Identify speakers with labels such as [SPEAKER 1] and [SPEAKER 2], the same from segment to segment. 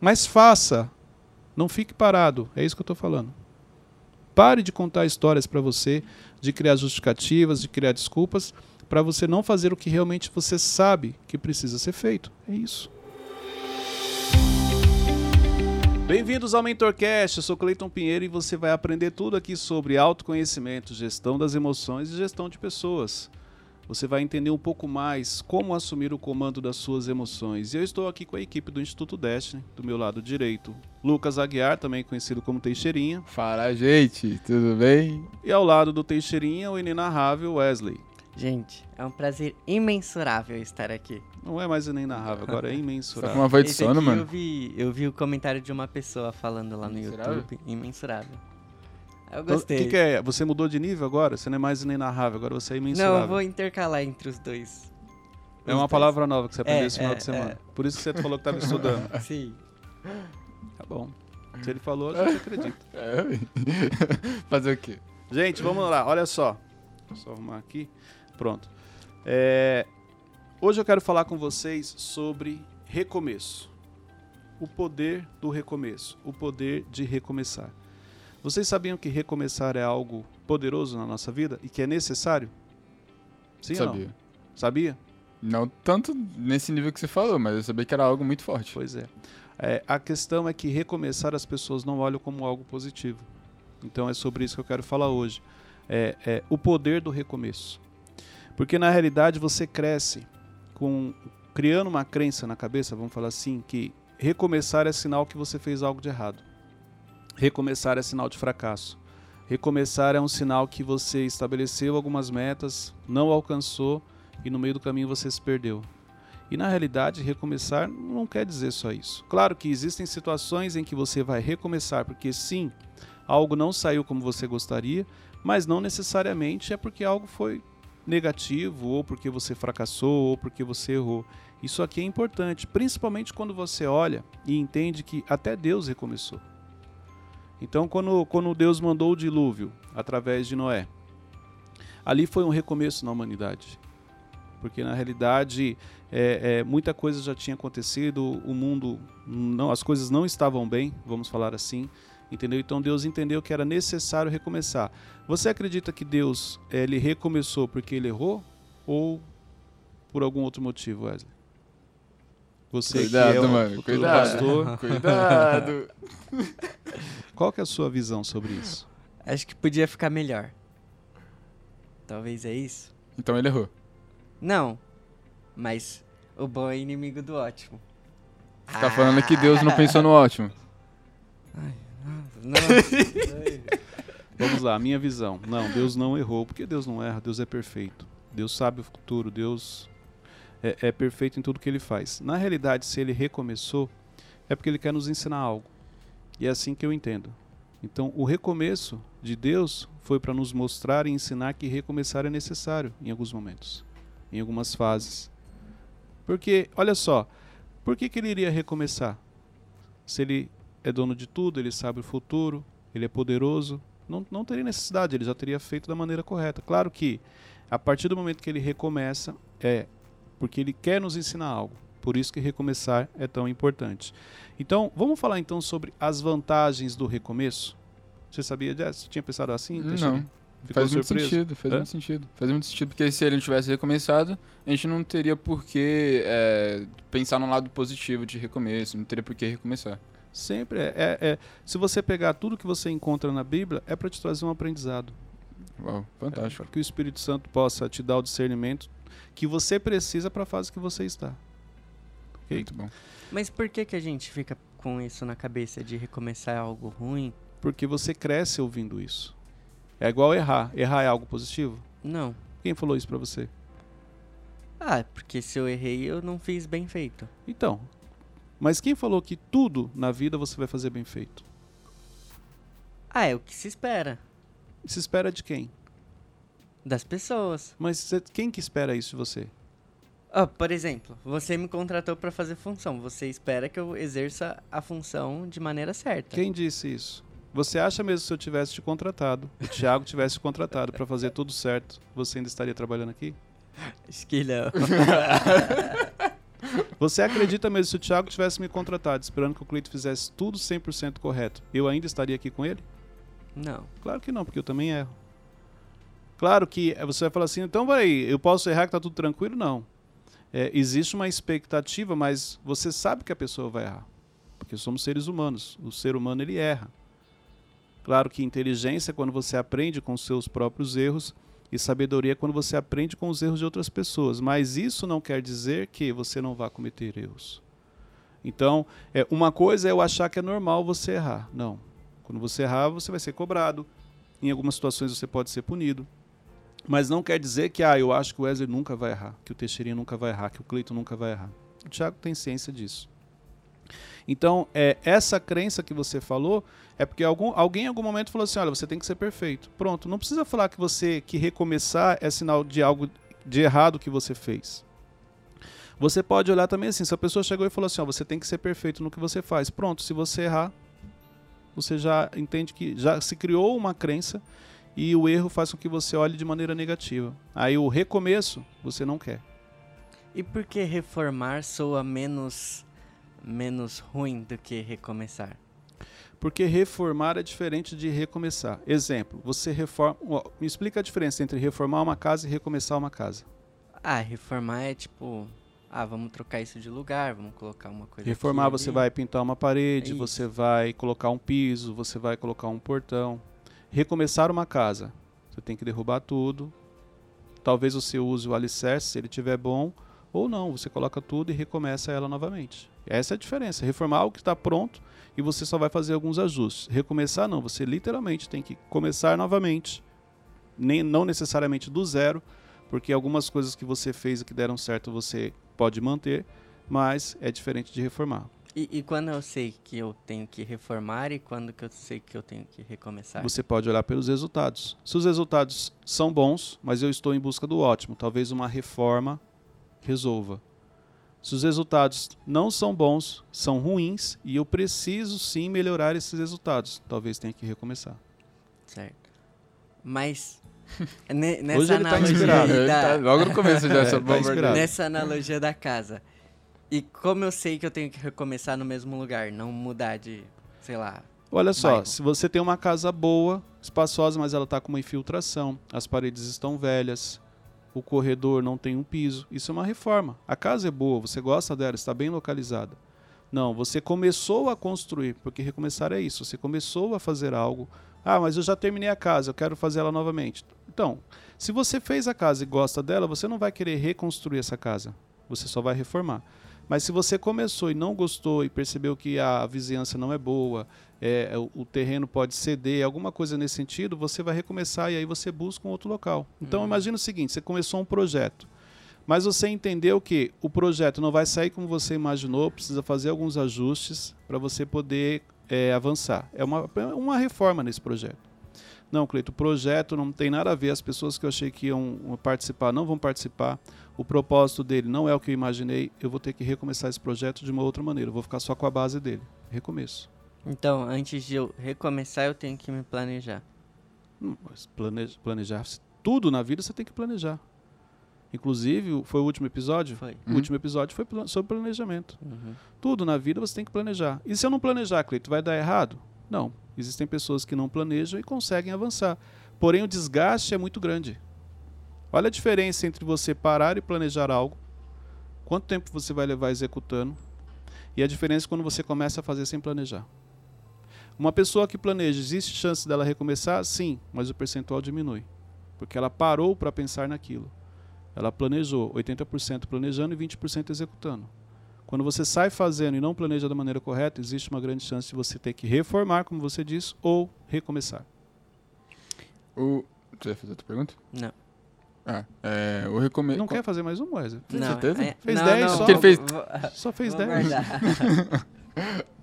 [SPEAKER 1] Mas faça. Não fique parado. É isso que eu estou falando. Pare de contar histórias para você, de criar justificativas, de criar desculpas, para você não fazer o que realmente você sabe que precisa ser feito. É isso. Bem-vindos ao MentorCast, eu sou Cleiton Pinheiro e você vai aprender tudo aqui sobre autoconhecimento, gestão das emoções e gestão de pessoas. Você vai entender um pouco mais como assumir o comando das suas emoções. E eu estou aqui com a equipe do Instituto Destiny, do meu lado direito, Lucas Aguiar, também conhecido como Teixeirinha.
[SPEAKER 2] Fala, gente, tudo bem?
[SPEAKER 1] E ao lado do Teixeirinha, o inenarrável Wesley.
[SPEAKER 3] Gente, é um prazer imensurável estar aqui.
[SPEAKER 1] Não é mais inenarrável, agora é imensurável.
[SPEAKER 2] Tá com uma voz de sono,
[SPEAKER 3] aqui
[SPEAKER 2] mano?
[SPEAKER 3] Eu vi, eu vi o comentário de uma pessoa falando lá no? YouTube. Imensurável. Eu
[SPEAKER 1] Então,
[SPEAKER 3] gostei.
[SPEAKER 1] O que, que é? Você mudou de nível agora? Você não é mais inenarrável, agora você é imensurável.
[SPEAKER 3] Não, eu vou intercalar entre os dois.
[SPEAKER 1] É uma palavra nova que você aprendeu
[SPEAKER 3] É,
[SPEAKER 1] esse final
[SPEAKER 3] é,
[SPEAKER 1] de semana.
[SPEAKER 3] é.
[SPEAKER 1] Por isso que você falou que estava estudando.
[SPEAKER 3] Sim.
[SPEAKER 1] Tá bom. Se ele falou, a gente acredita.
[SPEAKER 2] É. Fazer o quê?
[SPEAKER 1] Gente, vamos lá, olha só. Deixa eu só arrumar aqui. Pronto. É, Hoje eu quero falar com vocês sobre recomeço. O poder do recomeço. O poder de recomeçar. Vocês sabiam que recomeçar é algo poderoso na nossa vida e que é necessário? Sim ou
[SPEAKER 2] sabia.
[SPEAKER 1] não? Sabia?
[SPEAKER 2] Não tanto nesse nível que você falou, mas eu sabia que era algo muito forte.
[SPEAKER 1] Pois é. É, A questão é que recomeçar as pessoas não olham como algo positivo. Então é sobre isso que eu quero falar hoje. É, é o poder do recomeço. Porque na realidade você cresce com criando uma crença na cabeça, vamos falar assim, que recomeçar é sinal que você fez algo de errado. Recomeçar é sinal de fracasso. Recomeçar é um sinal que você estabeleceu algumas metas, não alcançou e no meio do caminho você se perdeu. E na realidade, recomeçar não quer dizer só isso. Claro que existem situações em que você vai recomeçar, porque sim, algo não saiu como você gostaria, mas não necessariamente é porque algo foi negativo, ou porque você fracassou, ou porque você errou. Isso aqui é importante, principalmente quando você olha e entende que até Deus recomeçou. Então, quando, quando Deus mandou o dilúvio através de Noé, ali foi um recomeço na humanidade. Porque na realidade é, é, muita coisa já tinha acontecido, o mundo, não, as coisas não estavam bem, vamos falar assim, entendeu? Então Deus entendeu que era necessário recomeçar. Você acredita que Deus eh, ele recomeçou porque ele errou ou por algum outro motivo, Wesley? Você
[SPEAKER 2] Cuidado,
[SPEAKER 1] que é o
[SPEAKER 2] mano,
[SPEAKER 1] futuro
[SPEAKER 2] cuidado.
[SPEAKER 1] pastor,
[SPEAKER 2] Cuidado!
[SPEAKER 1] qual que é a sua visão sobre isso?
[SPEAKER 3] Acho que podia ficar melhor. Talvez é isso?
[SPEAKER 2] então ele errou.
[SPEAKER 3] Não. Mas o bom é inimigo do ótimo.
[SPEAKER 2] Você tá falando que Deus não pensou no ótimo.
[SPEAKER 3] Nossa.
[SPEAKER 1] Vamos lá, a minha visão. Não, Deus não errou, porque Deus não erra, Deus é perfeito. Deus sabe o futuro, Deus é, é perfeito em tudo que ele faz. Na realidade, se ele recomeçou, é porque ele quer nos ensinar algo. E é assim que eu entendo. Então, o recomeço de Deus foi para nos mostrar e ensinar que recomeçar é necessário em alguns momentos, em algumas fases. Porque, olha só, por que, que ele iria recomeçar? Se ele é dono de tudo, ele sabe o futuro, ele é poderoso, não, não teria necessidade, ele já teria feito da maneira correta. Claro que, a partir do momento que ele recomeça, é porque ele quer nos ensinar algo. Por isso que recomeçar é tão importante. Então, vamos falar então sobre as vantagens do recomeço? Você sabia disso? Você tinha pensado assim? Teixeira?
[SPEAKER 2] Não.
[SPEAKER 1] Ficou
[SPEAKER 2] faz muito
[SPEAKER 1] surpreso?
[SPEAKER 2] sentido, faz muito sentido. Faz muito sentido, porque se ele não tivesse recomeçado, a gente não teria por que é, pensar no lado positivo de recomeço, não teria por que recomeçar.
[SPEAKER 1] Sempre é, é- é- Se você pegar tudo que você encontra na Bíblia, é para te trazer um aprendizado.
[SPEAKER 2] Uau, fantástico.
[SPEAKER 1] Para que o Espírito Santo possa te dar o discernimento que você precisa para a fase que você está. Ok?
[SPEAKER 2] Muito bom.
[SPEAKER 3] Mas por que que a gente fica com isso na cabeça de recomeçar algo ruim?
[SPEAKER 1] Porque você cresce ouvindo isso. É igual errar. Errar é algo positivo?
[SPEAKER 3] Não.
[SPEAKER 1] Quem falou isso pra você?
[SPEAKER 3] Ah, porque se eu errei, eu não fiz bem feito.
[SPEAKER 1] Então. Mas quem falou que tudo na vida você vai fazer bem feito?
[SPEAKER 3] Ah, é o que se espera
[SPEAKER 1] Se espera de quem?
[SPEAKER 3] Das pessoas.
[SPEAKER 1] Mas cê- quem que espera isso de você?
[SPEAKER 3] Ah, por exemplo, você me contratou pra fazer função. Você espera que eu exerça a função de maneira certa.
[SPEAKER 1] Quem disse isso? Você acha mesmo que se eu tivesse te contratado, o Thiago tivesse te contratado pra fazer tudo certo, você ainda estaria trabalhando aqui?
[SPEAKER 3] Acho que não.
[SPEAKER 1] Você acredita mesmo se o Thiago tivesse me contratado esperando que o Cleito fizesse tudo 100% correto, eu ainda estaria aqui com ele?
[SPEAKER 3] Não.
[SPEAKER 1] Claro que não, porque eu também erro. Claro que eh, você vai falar assim, então vai, eu posso errar que tá tudo tranquilo? Não. É, existe uma expectativa, mas você sabe que a pessoa vai errar. Porque somos seres humanos. O ser humano ele erra. Claro que inteligência é quando você aprende com seus próprios erros e sabedoria é quando você aprende com os erros de outras pessoas. Mas isso não quer dizer que você não vá cometer erros. Então, é, uma coisa é eu achar que é normal você errar. Não. Quando você errar, você vai ser cobrado. Em algumas situações você pode ser punido. Mas não quer dizer que, ah, eu acho que o Wesley nunca vai errar, que o Teixeirinho nunca vai errar, que o Cleiton nunca vai errar. O Thiago tem ciência disso. Então, é, essa crença que você falou é porque algum, alguém em algum momento falou assim: olha, você tem que ser perfeito. Pronto, não precisa falar que você que recomeçar é sinal de algo de errado que você fez. Você pode olhar também assim: se a pessoa chegou e falou assim, ó, você tem que ser perfeito no que você faz. Pronto, se você errar, você já entende que já se criou uma crença e o erro faz com que você olhe de maneira negativa. Aí o recomeço você não quer.
[SPEAKER 3] E por que reformar soa menos menos ruim do que recomeçar?
[SPEAKER 1] Porque reformar é diferente de recomeçar. Exemplo, você reforma. me explica a diferença entre reformar uma casa e recomeçar uma casa.
[SPEAKER 3] Ah, reformar é tipo. Ah, vamos trocar isso de lugar, vamos colocar uma coisa.
[SPEAKER 1] Reformar,
[SPEAKER 3] aqui,
[SPEAKER 1] você vai pintar uma parede,
[SPEAKER 3] É
[SPEAKER 1] você vai colocar um piso, você vai colocar um portão. Recomeçar uma casa, você tem que derrubar tudo. Talvez você use o alicerce, se ele tiver bom, ou não, você coloca tudo e recomeça ela novamente. Essa é a diferença. Reformar algo que está pronto e você só vai fazer alguns ajustes. Recomeçar não, você literalmente tem que começar novamente, nem não necessariamente do zero, porque algumas coisas que você fez e que deram certo você pode manter, mas é diferente de reformar.
[SPEAKER 3] E, e quando eu sei que eu tenho que reformar e quando que eu sei que eu tenho que recomeçar?
[SPEAKER 1] Você pode olhar pelos resultados. Se os resultados são bons, mas eu estou em busca do ótimo, talvez uma reforma resolva. Se os resultados não são bons, são ruins e eu preciso sim melhorar esses resultados, talvez tenha que recomeçar.
[SPEAKER 3] Certo. Mas ne- nessa
[SPEAKER 1] Hoje ele tá
[SPEAKER 3] analogia
[SPEAKER 1] inspirado.
[SPEAKER 3] aí
[SPEAKER 2] Ele
[SPEAKER 3] da-
[SPEAKER 2] tá logo no começo já,
[SPEAKER 1] É,
[SPEAKER 2] essa
[SPEAKER 1] tá inspirado.
[SPEAKER 3] nessa analogia da casa. E como eu sei que eu tenho que recomeçar no mesmo lugar, não mudar de, sei lá.
[SPEAKER 1] Olha só, se você tem uma casa boa, espaçosa, mas ela está com uma infiltração, as paredes estão velhas, o corredor não tem um piso, isso é uma reforma. A casa é boa, você gosta dela, está bem localizada. Não, você começou a construir, porque recomeçar é isso. Você começou a fazer algo. Ah, mas eu já terminei a casa, eu quero fazer ela novamente. Então, se você fez a casa e gosta dela, você não vai querer reconstruir essa casa. Você só vai reformar. Mas se você começou e não gostou e percebeu que a vizinhança não é boa, é, o, o terreno pode ceder, alguma coisa nesse sentido, você vai recomeçar e aí você busca um outro local. Então
[SPEAKER 3] Uhum.
[SPEAKER 1] imagina o seguinte: você começou um projeto, mas você entendeu que o projeto não vai sair como você imaginou, precisa fazer alguns ajustes para você poder é, avançar. É uma, é uma reforma nesse projeto. Não, Cleito, o projeto não tem nada a ver. As pessoas que eu achei que iam participar não vão participar. O propósito dele não é o que eu imaginei. Eu vou ter que recomeçar esse projeto de uma outra maneira. Eu vou ficar só com a base dele. Recomeço.
[SPEAKER 3] Então, antes de eu recomeçar, eu tenho que me planejar.
[SPEAKER 1] Hum, mas planejar, planejar tudo na vida você tem que planejar. Inclusive, foi o último episódio.
[SPEAKER 3] Foi.
[SPEAKER 1] O último episódio foi sobre planejamento.
[SPEAKER 3] Uhum.
[SPEAKER 1] Tudo na vida você tem que planejar. E se eu não planejar, Cleito, vai dar errado? Não. Existem pessoas que não planejam e conseguem avançar. Porém, o desgaste é muito grande. Olha a diferença entre você parar e planejar algo, quanto tempo você vai levar executando, e a diferença quando você começa a fazer sem planejar. Uma pessoa que planeja, existe chance dela recomeçar? Sim, mas o percentual diminui. Porque ela parou para pensar naquilo. Ela planejou 80% planejando e 20% executando. Quando você sai fazendo e não planeja da maneira correta, existe uma grande chance de você ter que reformar, como você disse, ou recomeçar.
[SPEAKER 2] O... Você vai fazer outra pergunta?
[SPEAKER 3] Não.
[SPEAKER 2] Ah, é, o recomeço...
[SPEAKER 1] Não quer fazer mais um, Wesley?
[SPEAKER 2] Tem
[SPEAKER 3] não,
[SPEAKER 2] certeza?
[SPEAKER 3] é-
[SPEAKER 1] Fez
[SPEAKER 3] não,
[SPEAKER 1] 10
[SPEAKER 3] não,
[SPEAKER 1] só?
[SPEAKER 2] Porque ele fez-
[SPEAKER 1] Só fez
[SPEAKER 3] vou
[SPEAKER 1] 10.
[SPEAKER 3] guardar.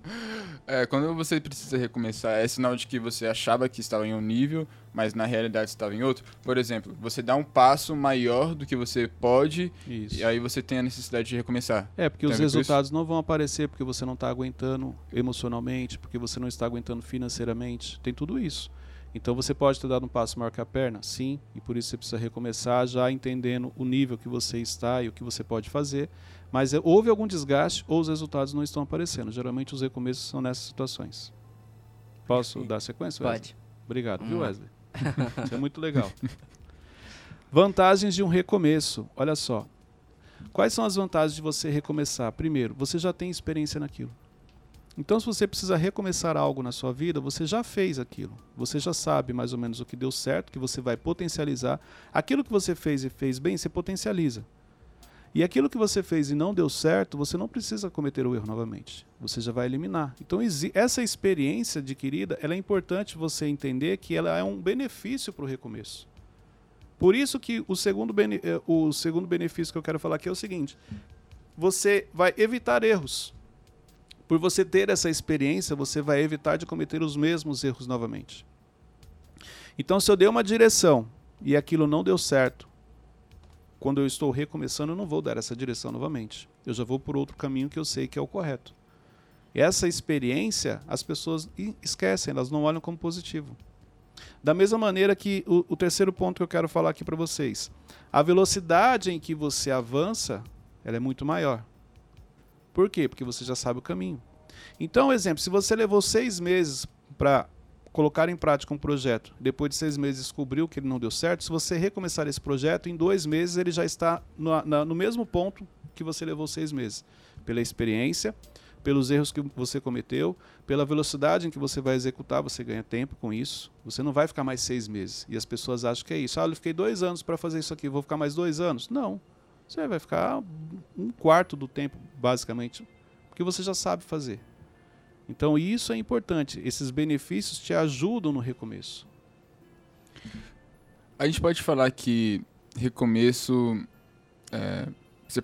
[SPEAKER 2] É, quando você precisa recomeçar, é sinal de que você achava que estava em um nível, mas na realidade estava em outro. Por exemplo, você dá um passo maior do que você pode
[SPEAKER 1] Isso.
[SPEAKER 2] e aí você tem a necessidade de recomeçar.
[SPEAKER 1] É, porque
[SPEAKER 2] Tem
[SPEAKER 1] os
[SPEAKER 2] isso?
[SPEAKER 1] resultados não vão aparecer porque você não está aguentando emocionalmente, porque você não está aguentando financeiramente. Tem tudo isso. Então você pode ter dado um passo maior que a perna? Sim, e por isso você precisa recomeçar já entendendo o nível que você está e o que você pode fazer. Mas é, houve algum desgaste ou os resultados não estão aparecendo. Geralmente os recomeços são nessas situações. Posso dar sequência? Wesley?
[SPEAKER 3] Pode.
[SPEAKER 1] Obrigado, viu,
[SPEAKER 3] lá.
[SPEAKER 1] Wesley? Isso é muito legal. Vantagens de um recomeço. Olha só. Quais são as vantagens de você recomeçar? Primeiro, você já tem experiência naquilo. Então, se você precisa recomeçar algo na sua vida, você já fez aquilo. Você já sabe mais ou menos o que deu certo, que você vai potencializar. Aquilo que você fez e fez bem, você potencializa. E aquilo que você fez e não deu certo, você não precisa cometer o erro novamente. Você já vai eliminar. Então, essa experiência adquirida, ela é importante você entender que ela é um benefício para o recomeço. Por isso que o segundo, eh, o segundo benefício que eu quero falar aqui é o seguinte: você vai evitar erros. Por você ter essa experiência, você vai evitar de cometer os mesmos erros novamente. Então, se eu dei uma direção e aquilo não deu certo, quando eu estou recomeçando, eu não vou dar essa direção novamente. Eu já vou por outro caminho que eu sei que é o correto. Essa experiência, as pessoas esquecem, elas não olham como positivo. Da mesma maneira que o, o terceiro ponto que eu quero falar aqui para vocês, a velocidade em que você avança, ela é muito maior. Por quê? Porque você já sabe o caminho. Então, exemplo, se você levou seis meses para colocar em prática um projeto, depois de seis meses descobriu que ele não deu certo, se você recomeçar esse projeto, em dois meses ele já está no, na- no mesmo ponto que você levou seis meses. Pela experiência, pelos erros que você cometeu, pela velocidade em que você vai executar, você ganha tempo com isso. Você não vai ficar mais seis meses. E as pessoas acham que é isso. Ah, eu fiquei dois anos para fazer isso aqui, vou ficar mais dois anos? Não. Você vai ficar um quarto do tempo, basicamente, porque você já sabe fazer. Então isso é importante. Esses benefícios te ajudam no recomeço.
[SPEAKER 2] A gente pode falar que recomeço. é, você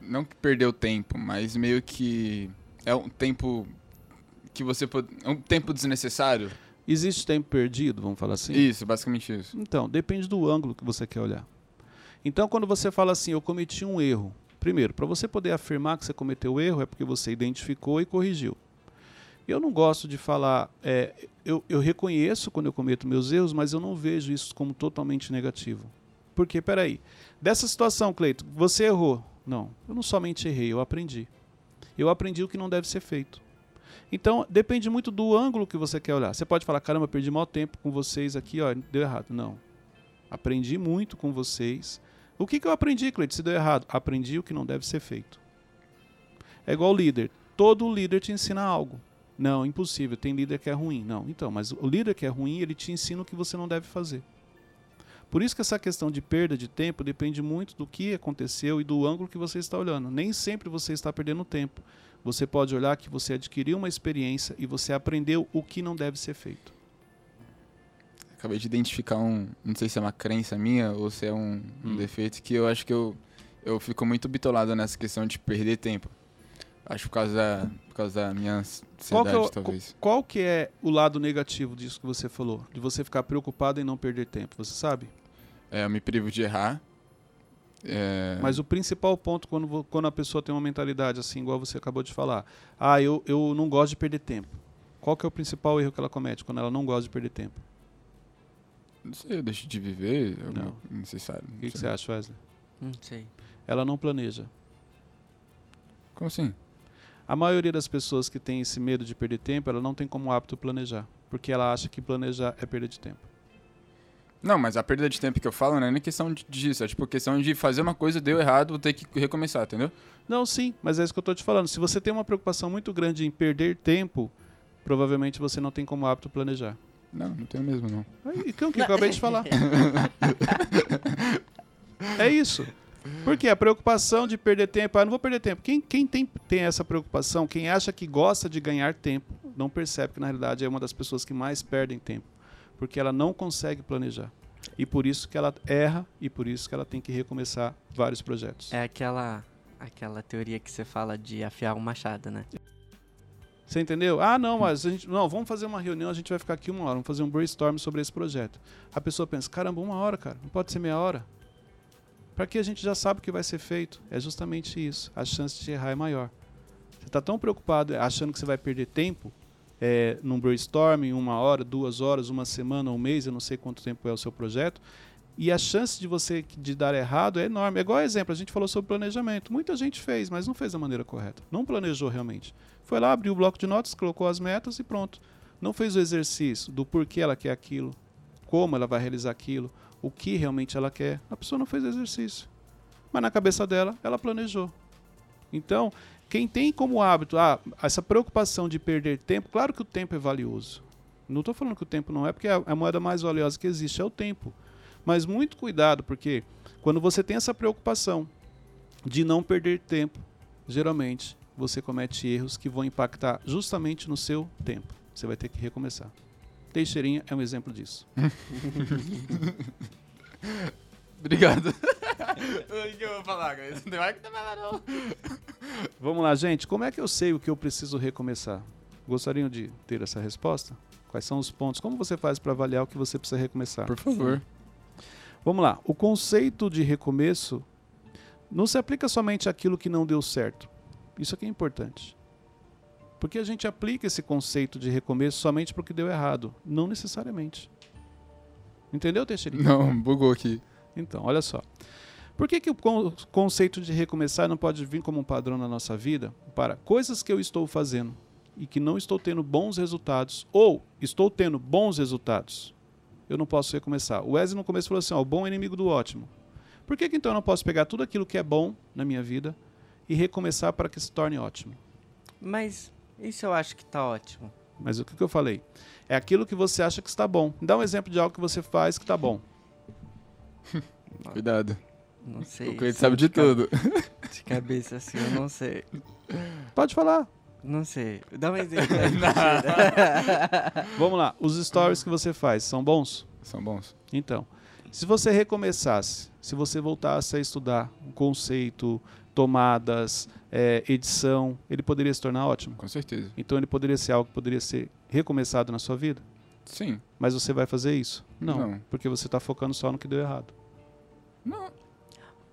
[SPEAKER 2] não que perdeu tempo, mas meio que é um tempo que você pode. É um tempo desnecessário?
[SPEAKER 1] Existe tempo perdido, vamos falar assim?
[SPEAKER 2] Isso, basicamente isso.
[SPEAKER 1] Então, depende do ângulo que você quer olhar. Então, quando você fala assim, eu cometi um erro, primeiro, para você poder afirmar que você cometeu erro, é porque você identificou e corrigiu. Eu não gosto de falar, é, eu, eu reconheço quando eu cometo meus erros, mas eu não vejo isso como totalmente negativo. Porque, peraí, dessa situação, Cleito, você errou. Não, eu não somente errei, eu aprendi. Eu aprendi o que não deve ser feito. Então, depende muito do ângulo que você quer olhar. Você pode falar, caramba, perdi mau tempo com vocês aqui, ó, deu errado. Não. Aprendi muito com vocês. O que, que eu aprendi, Cleiton, se deu errado? Aprendi o que não deve ser feito. É igual líder. Todo líder te ensina algo. Não, impossível. Tem líder que é ruim. Não, então, mas o líder que é ruim, ele te ensina o que você não deve fazer. Por isso que essa questão de perda de tempo depende muito do que aconteceu e do ângulo que você está olhando. Nem sempre você está perdendo tempo. Você pode olhar que você adquiriu uma experiência e você aprendeu o que não deve ser feito.
[SPEAKER 2] Acabei de identificar um. Não sei se é uma crença minha ou se é um, um
[SPEAKER 1] Hum.
[SPEAKER 2] defeito que eu acho que eu, eu fico muito bitolado nessa questão de perder tempo. Acho por causa da, por causa da minha
[SPEAKER 1] Qual que,
[SPEAKER 2] ansiedade,
[SPEAKER 1] é o,
[SPEAKER 2] talvez.
[SPEAKER 1] qual que é o lado negativo disso que você falou? De você ficar preocupado em não perder tempo, você sabe?
[SPEAKER 2] É, eu me privo de errar. É,
[SPEAKER 1] Mas o principal ponto quando, quando a pessoa tem uma mentalidade assim, igual você acabou de falar, ah, eu, eu não gosto de perder tempo. Qual que é o principal erro que ela comete quando ela não gosta de perder tempo?
[SPEAKER 2] Não sei, eu deixo de viver. é
[SPEAKER 1] Não.
[SPEAKER 2] necessário.
[SPEAKER 1] O que, que você acha, Wesley?
[SPEAKER 3] Não sei.
[SPEAKER 1] Ela não planeja.
[SPEAKER 2] Como assim?
[SPEAKER 1] A maioria das pessoas que tem esse medo de perder tempo, ela não tem como hábito planejar. Porque ela acha que planejar é perda de tempo.
[SPEAKER 2] Não, mas a perda de tempo que eu falo não é nem questão de- disso. É tipo questão de fazer uma coisa, deu errado, vou ter que recomeçar, entendeu?
[SPEAKER 1] Não, sim, mas é isso que eu estou te falando. Se você tem uma preocupação muito grande em perder tempo, provavelmente você não tem como hábito planejar.
[SPEAKER 2] Não, não tenho mesmo, não.
[SPEAKER 1] Aí, Então, o que eu acabei de falar. É isso. Porque a preocupação de perder tempo, ah, não vou perder tempo. Quem, quem tem, tem essa preocupação, quem acha que gosta de ganhar tempo, não percebe que na realidade é uma das pessoas que mais perdem tempo. Porque ela não consegue planejar. E por isso que ela erra e por isso que ela tem que recomeçar vários projetos.
[SPEAKER 3] É aquela, aquela teoria que você fala de afiar um machado, né?
[SPEAKER 1] Você entendeu? Ah, não, mas a gente, não, vamos fazer uma reunião, a gente vai ficar aqui uma hora, vamos fazer um brainstorm sobre esse projeto. A pessoa pensa, caramba, uma hora, cara, não pode ser meia hora. Para que a gente já sabe o que vai ser feito. É justamente isso. A chance de errar é maior. Você está tão preocupado achando que você vai perder tempo, é, num brainstorming, uma hora, duas horas, uma semana, um mês, eu não sei quanto tempo é o seu projeto, e a chance de você de dar errado é enorme. É igual exemplo, a gente falou sobre planejamento. Muita gente fez, mas não fez da maneira correta. Não planejou realmente. Foi lá, abriu o bloco de notas, colocou as metas e pronto. Não fez o exercício do porquê ela quer aquilo, como ela vai realizar aquilo, o que realmente ela quer. A pessoa não fez o exercício. Mas na cabeça dela, ela planejou. Então, quem tem como hábito ah, essa preocupação de perder tempo, claro que o tempo é valioso. Não estou falando que o tempo não é, porque a, a moeda mais valiosa que existe é o tempo. Mas muito cuidado, porque quando você tem essa preocupação de não perder tempo, geralmente você comete erros que vão impactar justamente no seu tempo. Você vai ter que recomeçar. Teixeirinha é um exemplo disso.
[SPEAKER 2] Obrigado. o que eu vou falar, Não vai que não.
[SPEAKER 1] Vamos lá, gente. Como é que eu sei o que eu preciso recomeçar? Gostariam de ter essa resposta? Quais são os pontos? Como você faz para avaliar o que você precisa recomeçar?
[SPEAKER 2] Por favor.
[SPEAKER 1] Vamos lá. O conceito de recomeço não se aplica somente àquilo que não deu certo. Isso aqui é importante. Porque a gente aplica esse conceito de recomeço somente porque deu errado. Não necessariamente. Entendeu, Teixeirinho?
[SPEAKER 2] Não, bugou aqui.
[SPEAKER 1] Então, olha só. Por que, que o conceito de recomeçar não pode vir como um padrão na nossa vida para coisas que eu estou fazendo e que não estou tendo bons resultados ou estou tendo bons resultados? eu não posso recomeçar. O Wesley no começo falou assim: ó, o bom é inimigo do ótimo. Por que, que então eu não posso pegar tudo aquilo que é bom na minha vida e recomeçar para que se torne ótimo?
[SPEAKER 3] Mas isso eu acho que está ótimo.
[SPEAKER 1] Mas o que, que eu falei? É aquilo que você acha que está bom. Dá um exemplo de algo que você faz que está bom.
[SPEAKER 2] Cuidado.
[SPEAKER 3] Não sei.
[SPEAKER 2] O Cleiton sabe de, de tudo.
[SPEAKER 3] De cabeça assim, eu não sei.
[SPEAKER 1] Pode falar.
[SPEAKER 3] Não sei. Dá um exemplo.
[SPEAKER 1] Vamos lá. Os stories que você faz são bons?
[SPEAKER 2] São bons.
[SPEAKER 1] Então, se você recomeçasse, se você voltasse a estudar um conceito, tomadas, é, edição, ele poderia se tornar ótimo?
[SPEAKER 2] Com certeza.
[SPEAKER 1] Então ele poderia ser algo que poderia ser recomeçado na sua vida?
[SPEAKER 2] Sim.
[SPEAKER 1] Mas você vai fazer isso? Não. Não. Porque você está focando só no que deu errado.
[SPEAKER 2] Não.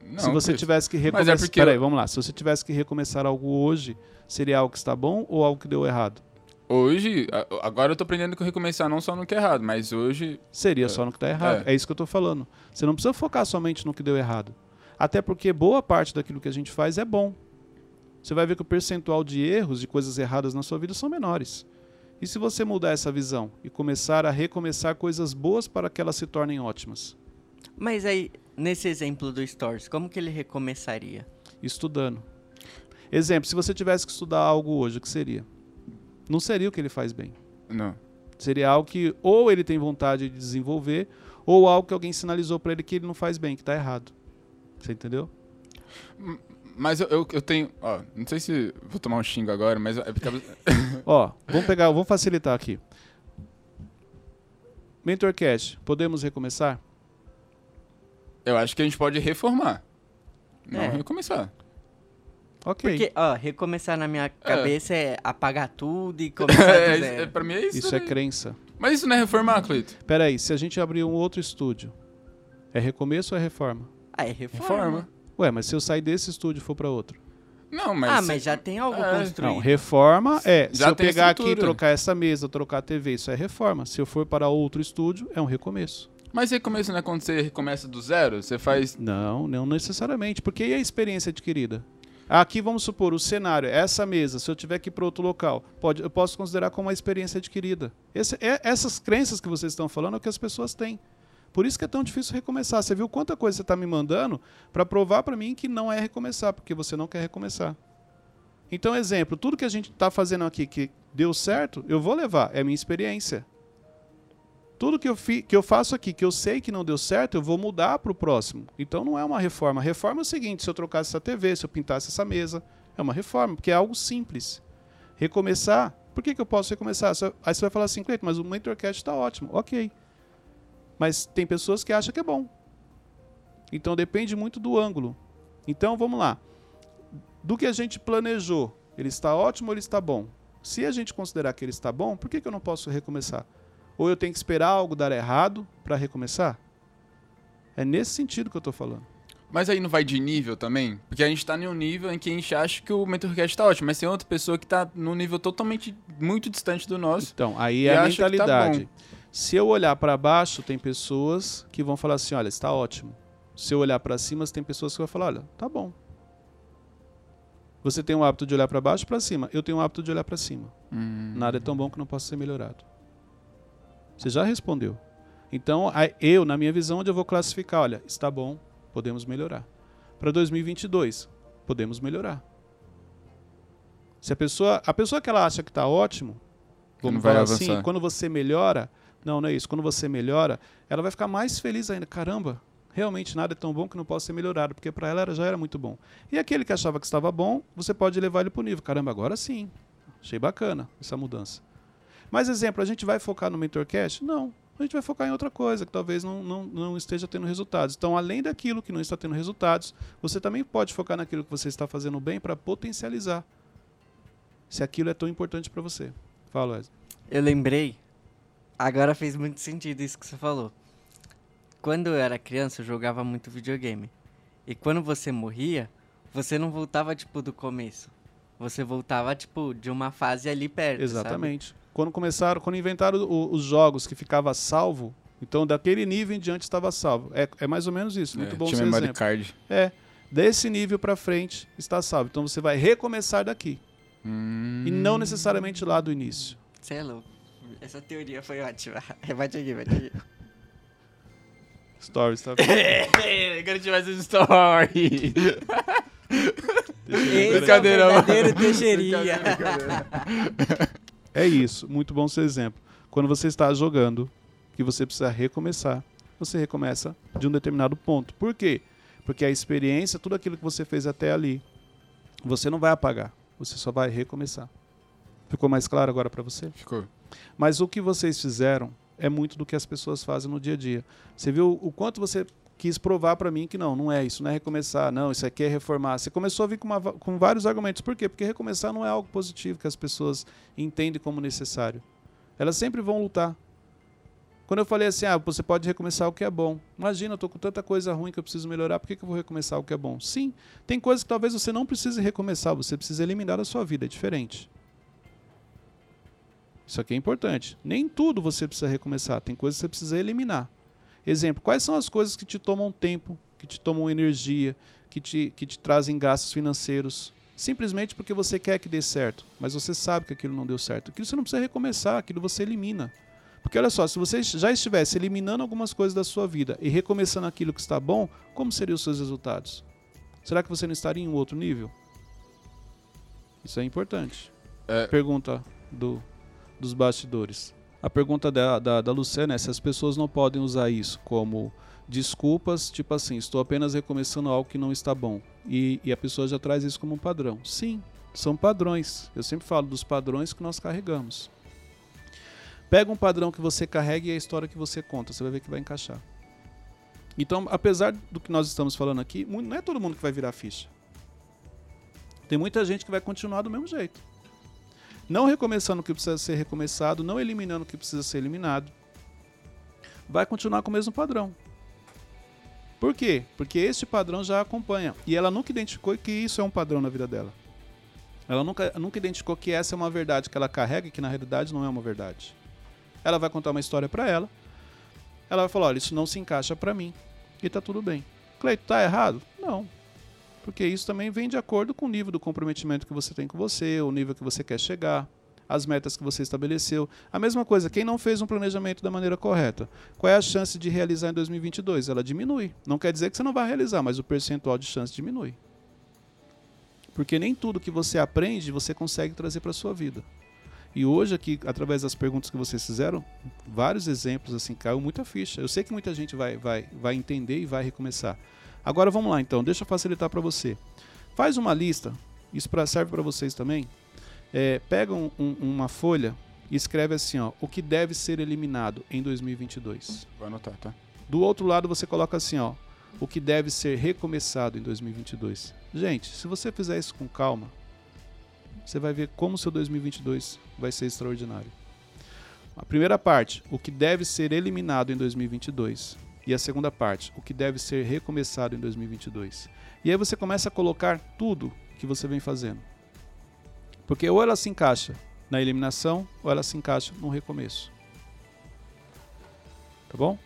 [SPEAKER 2] Não,
[SPEAKER 1] se você tivesse que recomeçar. Mas é porque... Peraí, vamos lá. Se você tivesse que recomeçar algo hoje, seria algo que está bom ou algo que deu errado?
[SPEAKER 2] Hoje, agora eu tô aprendendo que recomeçar não só no que é errado, mas hoje.
[SPEAKER 1] Seria é, só no que está errado. É. é isso que eu tô falando. Você não precisa focar somente no que deu errado. Até porque boa parte daquilo que a gente faz é bom. Você vai ver que o percentual de erros, de coisas erradas na sua vida são menores. E se você mudar essa visão e começar a recomeçar coisas boas para que elas se tornem ótimas?
[SPEAKER 3] Mas aí, nesse exemplo do Stories, como que ele recomeçaria?
[SPEAKER 1] Estudando. Exemplo, se você tivesse que estudar algo hoje, o que seria? Não seria o que ele faz bem.
[SPEAKER 2] Não.
[SPEAKER 1] Seria algo que ou ele tem vontade de desenvolver, ou algo que alguém sinalizou para ele que ele não faz bem, que está errado. Você entendeu?
[SPEAKER 2] Mas eu, eu, eu, tenho. Ó, não sei se vou tomar um xingo agora, mas. É porque...
[SPEAKER 1] ó, vamos pegar, vamos facilitar aqui. Mentorcast, podemos recomeçar?
[SPEAKER 2] Eu acho que a gente pode reformar. Não é. recomeçar.
[SPEAKER 1] Ok.
[SPEAKER 3] Porque, ó, recomeçar na minha cabeça é, é apagar tudo e começar
[SPEAKER 2] é, do zero. É, pra mim é isso.
[SPEAKER 1] Isso é crença.
[SPEAKER 2] Mas isso não é reformar, Cleito?
[SPEAKER 1] Peraí, se a gente abrir um outro estúdio, é recomeço ou é reforma?
[SPEAKER 3] Ah, é reforma. reforma.
[SPEAKER 1] Ué, mas se eu sair desse estúdio e for para outro?
[SPEAKER 2] Não, mas.
[SPEAKER 3] Ah, mas já tem algo é. construído. Não,
[SPEAKER 1] reforma é. Já se eu pegar aqui e trocar essa mesa, trocar a TV, isso é reforma. Se eu for para outro estúdio, é um recomeço.
[SPEAKER 2] Mas recomeço não é quando você recomeça do zero? Você faz.
[SPEAKER 1] Não, não necessariamente. Porque e a experiência adquirida? Aqui vamos supor o cenário, essa mesa, se eu tiver que ir para outro local, pode, eu posso considerar como uma experiência adquirida. Esse, é, essas crenças que vocês estão falando é o que as pessoas têm. Por isso que é tão difícil recomeçar. Você viu quanta coisa você está me mandando para provar para mim que não é recomeçar, porque você não quer recomeçar. Então, exemplo, tudo que a gente está fazendo aqui que deu certo, eu vou levar, é minha experiência. Tudo que eu, fi, que eu faço aqui, que eu sei que não deu certo, eu vou mudar para o próximo. Então não é uma reforma. Reforma é o seguinte: se eu trocasse essa TV, se eu pintasse essa mesa, é uma reforma, porque é algo simples. Recomeçar, por que, que eu posso recomeçar? Aí você vai falar assim, Cleiton, mas o MentorCast está ótimo. Ok. Mas tem pessoas que acham que é bom. Então depende muito do ângulo. Então vamos lá. Do que a gente planejou, ele está ótimo ou ele está bom? Se a gente considerar que ele está bom, por que, que eu não posso recomeçar? Ou eu tenho que esperar algo dar errado para recomeçar? É nesse sentido que eu estou falando.
[SPEAKER 2] Mas aí não vai de nível também? Porque a gente tá em um nível em que a gente acha que o MentorCast tá ótimo, mas tem outra pessoa que tá num nível totalmente muito distante do nosso.
[SPEAKER 1] Então, aí é a
[SPEAKER 2] tá
[SPEAKER 1] mentalidade.
[SPEAKER 2] bom.
[SPEAKER 1] Se eu olhar para baixo, tem pessoas que vão falar assim: olha, está ótimo. Se eu olhar para cima, tem pessoas que vão falar: olha, tá bom. Você tem o hábito de olhar para baixo ou para cima? Eu tenho o hábito de olhar para cima.
[SPEAKER 2] Hum.
[SPEAKER 1] Nada é tão bom que não possa ser melhorado. Você já respondeu. Então, eu, na minha visão, onde eu vou classificar, olha, está bom, podemos melhorar. Para 2022, podemos melhorar. Se a pessoa, a pessoa que ela acha que está ótimo, vamos
[SPEAKER 2] vai
[SPEAKER 1] falar assim, quando você melhora, não, não é isso. Quando você melhora, ela vai ficar mais feliz ainda. Caramba, realmente nada é tão bom que não possa ser melhorado, porque para ela já era muito bom. E aquele que achava que estava bom, você pode levar ele para o nível. Caramba, agora sim. Achei bacana essa mudança. Mas, exemplo, a gente vai focar no MentorCast? Não. A gente vai focar em outra coisa que talvez não, não, não esteja tendo resultados. Então, além daquilo que não está tendo resultados, você também pode focar naquilo que você está fazendo bem para potencializar. Se aquilo é tão importante para você. Fala, Wesley.
[SPEAKER 3] Eu lembrei, agora fez muito sentido isso que você falou. Quando eu era criança, eu jogava muito videogame. E quando você morria, você não voltava, tipo, do começo. Você voltava, tipo, de uma fase ali perto, sabe?
[SPEAKER 1] Exatamente. Quando começaram, quando inventaram o- os jogos que ficava salvo, então daquele nível em diante estava salvo. É, é mais ou menos isso. Muito
[SPEAKER 2] É,
[SPEAKER 1] bom
[SPEAKER 2] memory
[SPEAKER 1] exemplo.
[SPEAKER 2] card.
[SPEAKER 1] É, desse nível para frente está salvo. Então você vai recomeçar daqui
[SPEAKER 2] Hum.
[SPEAKER 1] e não necessariamente lá do início.
[SPEAKER 3] Você é louco. Essa teoria foi ótima. Bate aqui, bate aqui.
[SPEAKER 1] Stories, tá vendo?
[SPEAKER 2] Eu quero tirar essa story.
[SPEAKER 3] Esse é o
[SPEAKER 2] Brincadeira, mano.
[SPEAKER 3] verdadeiro Teixeirinha.
[SPEAKER 1] É isso, muito bom seu exemplo. Quando você está jogando, que você precisa recomeçar, você recomeça de um determinado ponto. Por quê? Porque a experiência, tudo aquilo que você fez até ali, você não vai apagar, você só vai recomeçar. Ficou mais claro agora para você?
[SPEAKER 2] Ficou.
[SPEAKER 1] Mas o que vocês fizeram é muito do que as pessoas fazem no dia a dia. Você viu o quanto você quis provar para mim que não, não é isso, não é recomeçar, não, isso aqui é reformar. Você começou a vir com, uma com vários argumentos. Por quê? Porque recomeçar não é algo positivo que as pessoas entendem como necessário. Elas sempre vão lutar. Quando eu falei assim, ah, você pode recomeçar o que é bom. Imagina, eu tô com tanta coisa ruim que eu preciso melhorar, por que, que eu vou recomeçar o que é bom? Sim, tem coisas que talvez você não precise recomeçar, você precisa eliminar da sua vida, é diferente. Isso aqui é importante. Nem tudo você precisa recomeçar, tem coisas que você precisa eliminar. Exemplo, quais são as coisas que te tomam tempo, que te tomam energia, que te, que te trazem gastos financeiros? Simplesmente porque você quer que dê certo, mas você sabe que aquilo não deu certo. Aquilo você não precisa recomeçar, aquilo você elimina. Porque olha só, se você já estivesse eliminando algumas coisas da sua vida e recomeçando aquilo que está bom, como seriam os seus resultados? Será que você não estaria em um outro nível? Isso é importante.
[SPEAKER 2] É,
[SPEAKER 1] Pergunta do, dos bastidores. A pergunta da, da, da Luciana é se as pessoas não podem usar isso como desculpas, tipo assim, estou apenas recomeçando algo que não está bom. E, e a pessoa já traz isso como um padrão. Sim, são padrões. Eu sempre falo dos padrões que nós carregamos. Pega um padrão que você carrega e a história que você conta, você vai ver que vai encaixar. Então, apesar do que nós estamos falando aqui, não é todo mundo que vai virar ficha. Tem muita gente que vai continuar do mesmo jeito. Não recomeçando o que precisa ser recomeçado, não eliminando o que precisa ser eliminado. Vai continuar com o mesmo padrão. Por quê? Porque este padrão já acompanha. E ela nunca identificou que isso é um padrão na vida dela. Ela nunca, nunca identificou que essa é uma verdade que ela carrega e que na realidade não é uma verdade. Ela vai contar uma história pra ela. Ela vai falar: olha, isso não se encaixa pra mim. E tá tudo bem. Cleito, tá errado? Não. Porque isso também vem de acordo com o nível do comprometimento que você tem com você, o nível que você quer chegar, as metas que você estabeleceu. A mesma coisa, quem não fez um planejamento da maneira correta, qual é a chance de realizar em 2022? Ela diminui. Não quer dizer que você não vai realizar, mas o percentual de chance diminui. Porque nem tudo que você aprende você consegue trazer para sua vida. E hoje aqui, através das perguntas que vocês fizeram, vários exemplos assim, caiu muita ficha. Eu sei que muita gente vai, vai, vai entender e vai recomeçar. Agora vamos lá então, deixa eu facilitar para você. Faz uma lista, isso pra, serve para vocês também. É, pega um- um- uma folha e escreve assim, ó, o que deve ser eliminado em 2022.
[SPEAKER 2] vou anotar, tá?
[SPEAKER 1] Do outro lado você coloca assim, ó, o que deve ser recomeçado em 2022. Gente, se você fizer isso com calma, você vai ver como o seu 2022 vai ser extraordinário. A primeira parte, o que deve ser eliminado em 2022. E a segunda parte, o que deve ser recomeçado em 2022. E aí você começa a colocar tudo que você vem fazendo. Porque ou ela se encaixa na eliminação ou ela se encaixa no recomeço. Tá bom?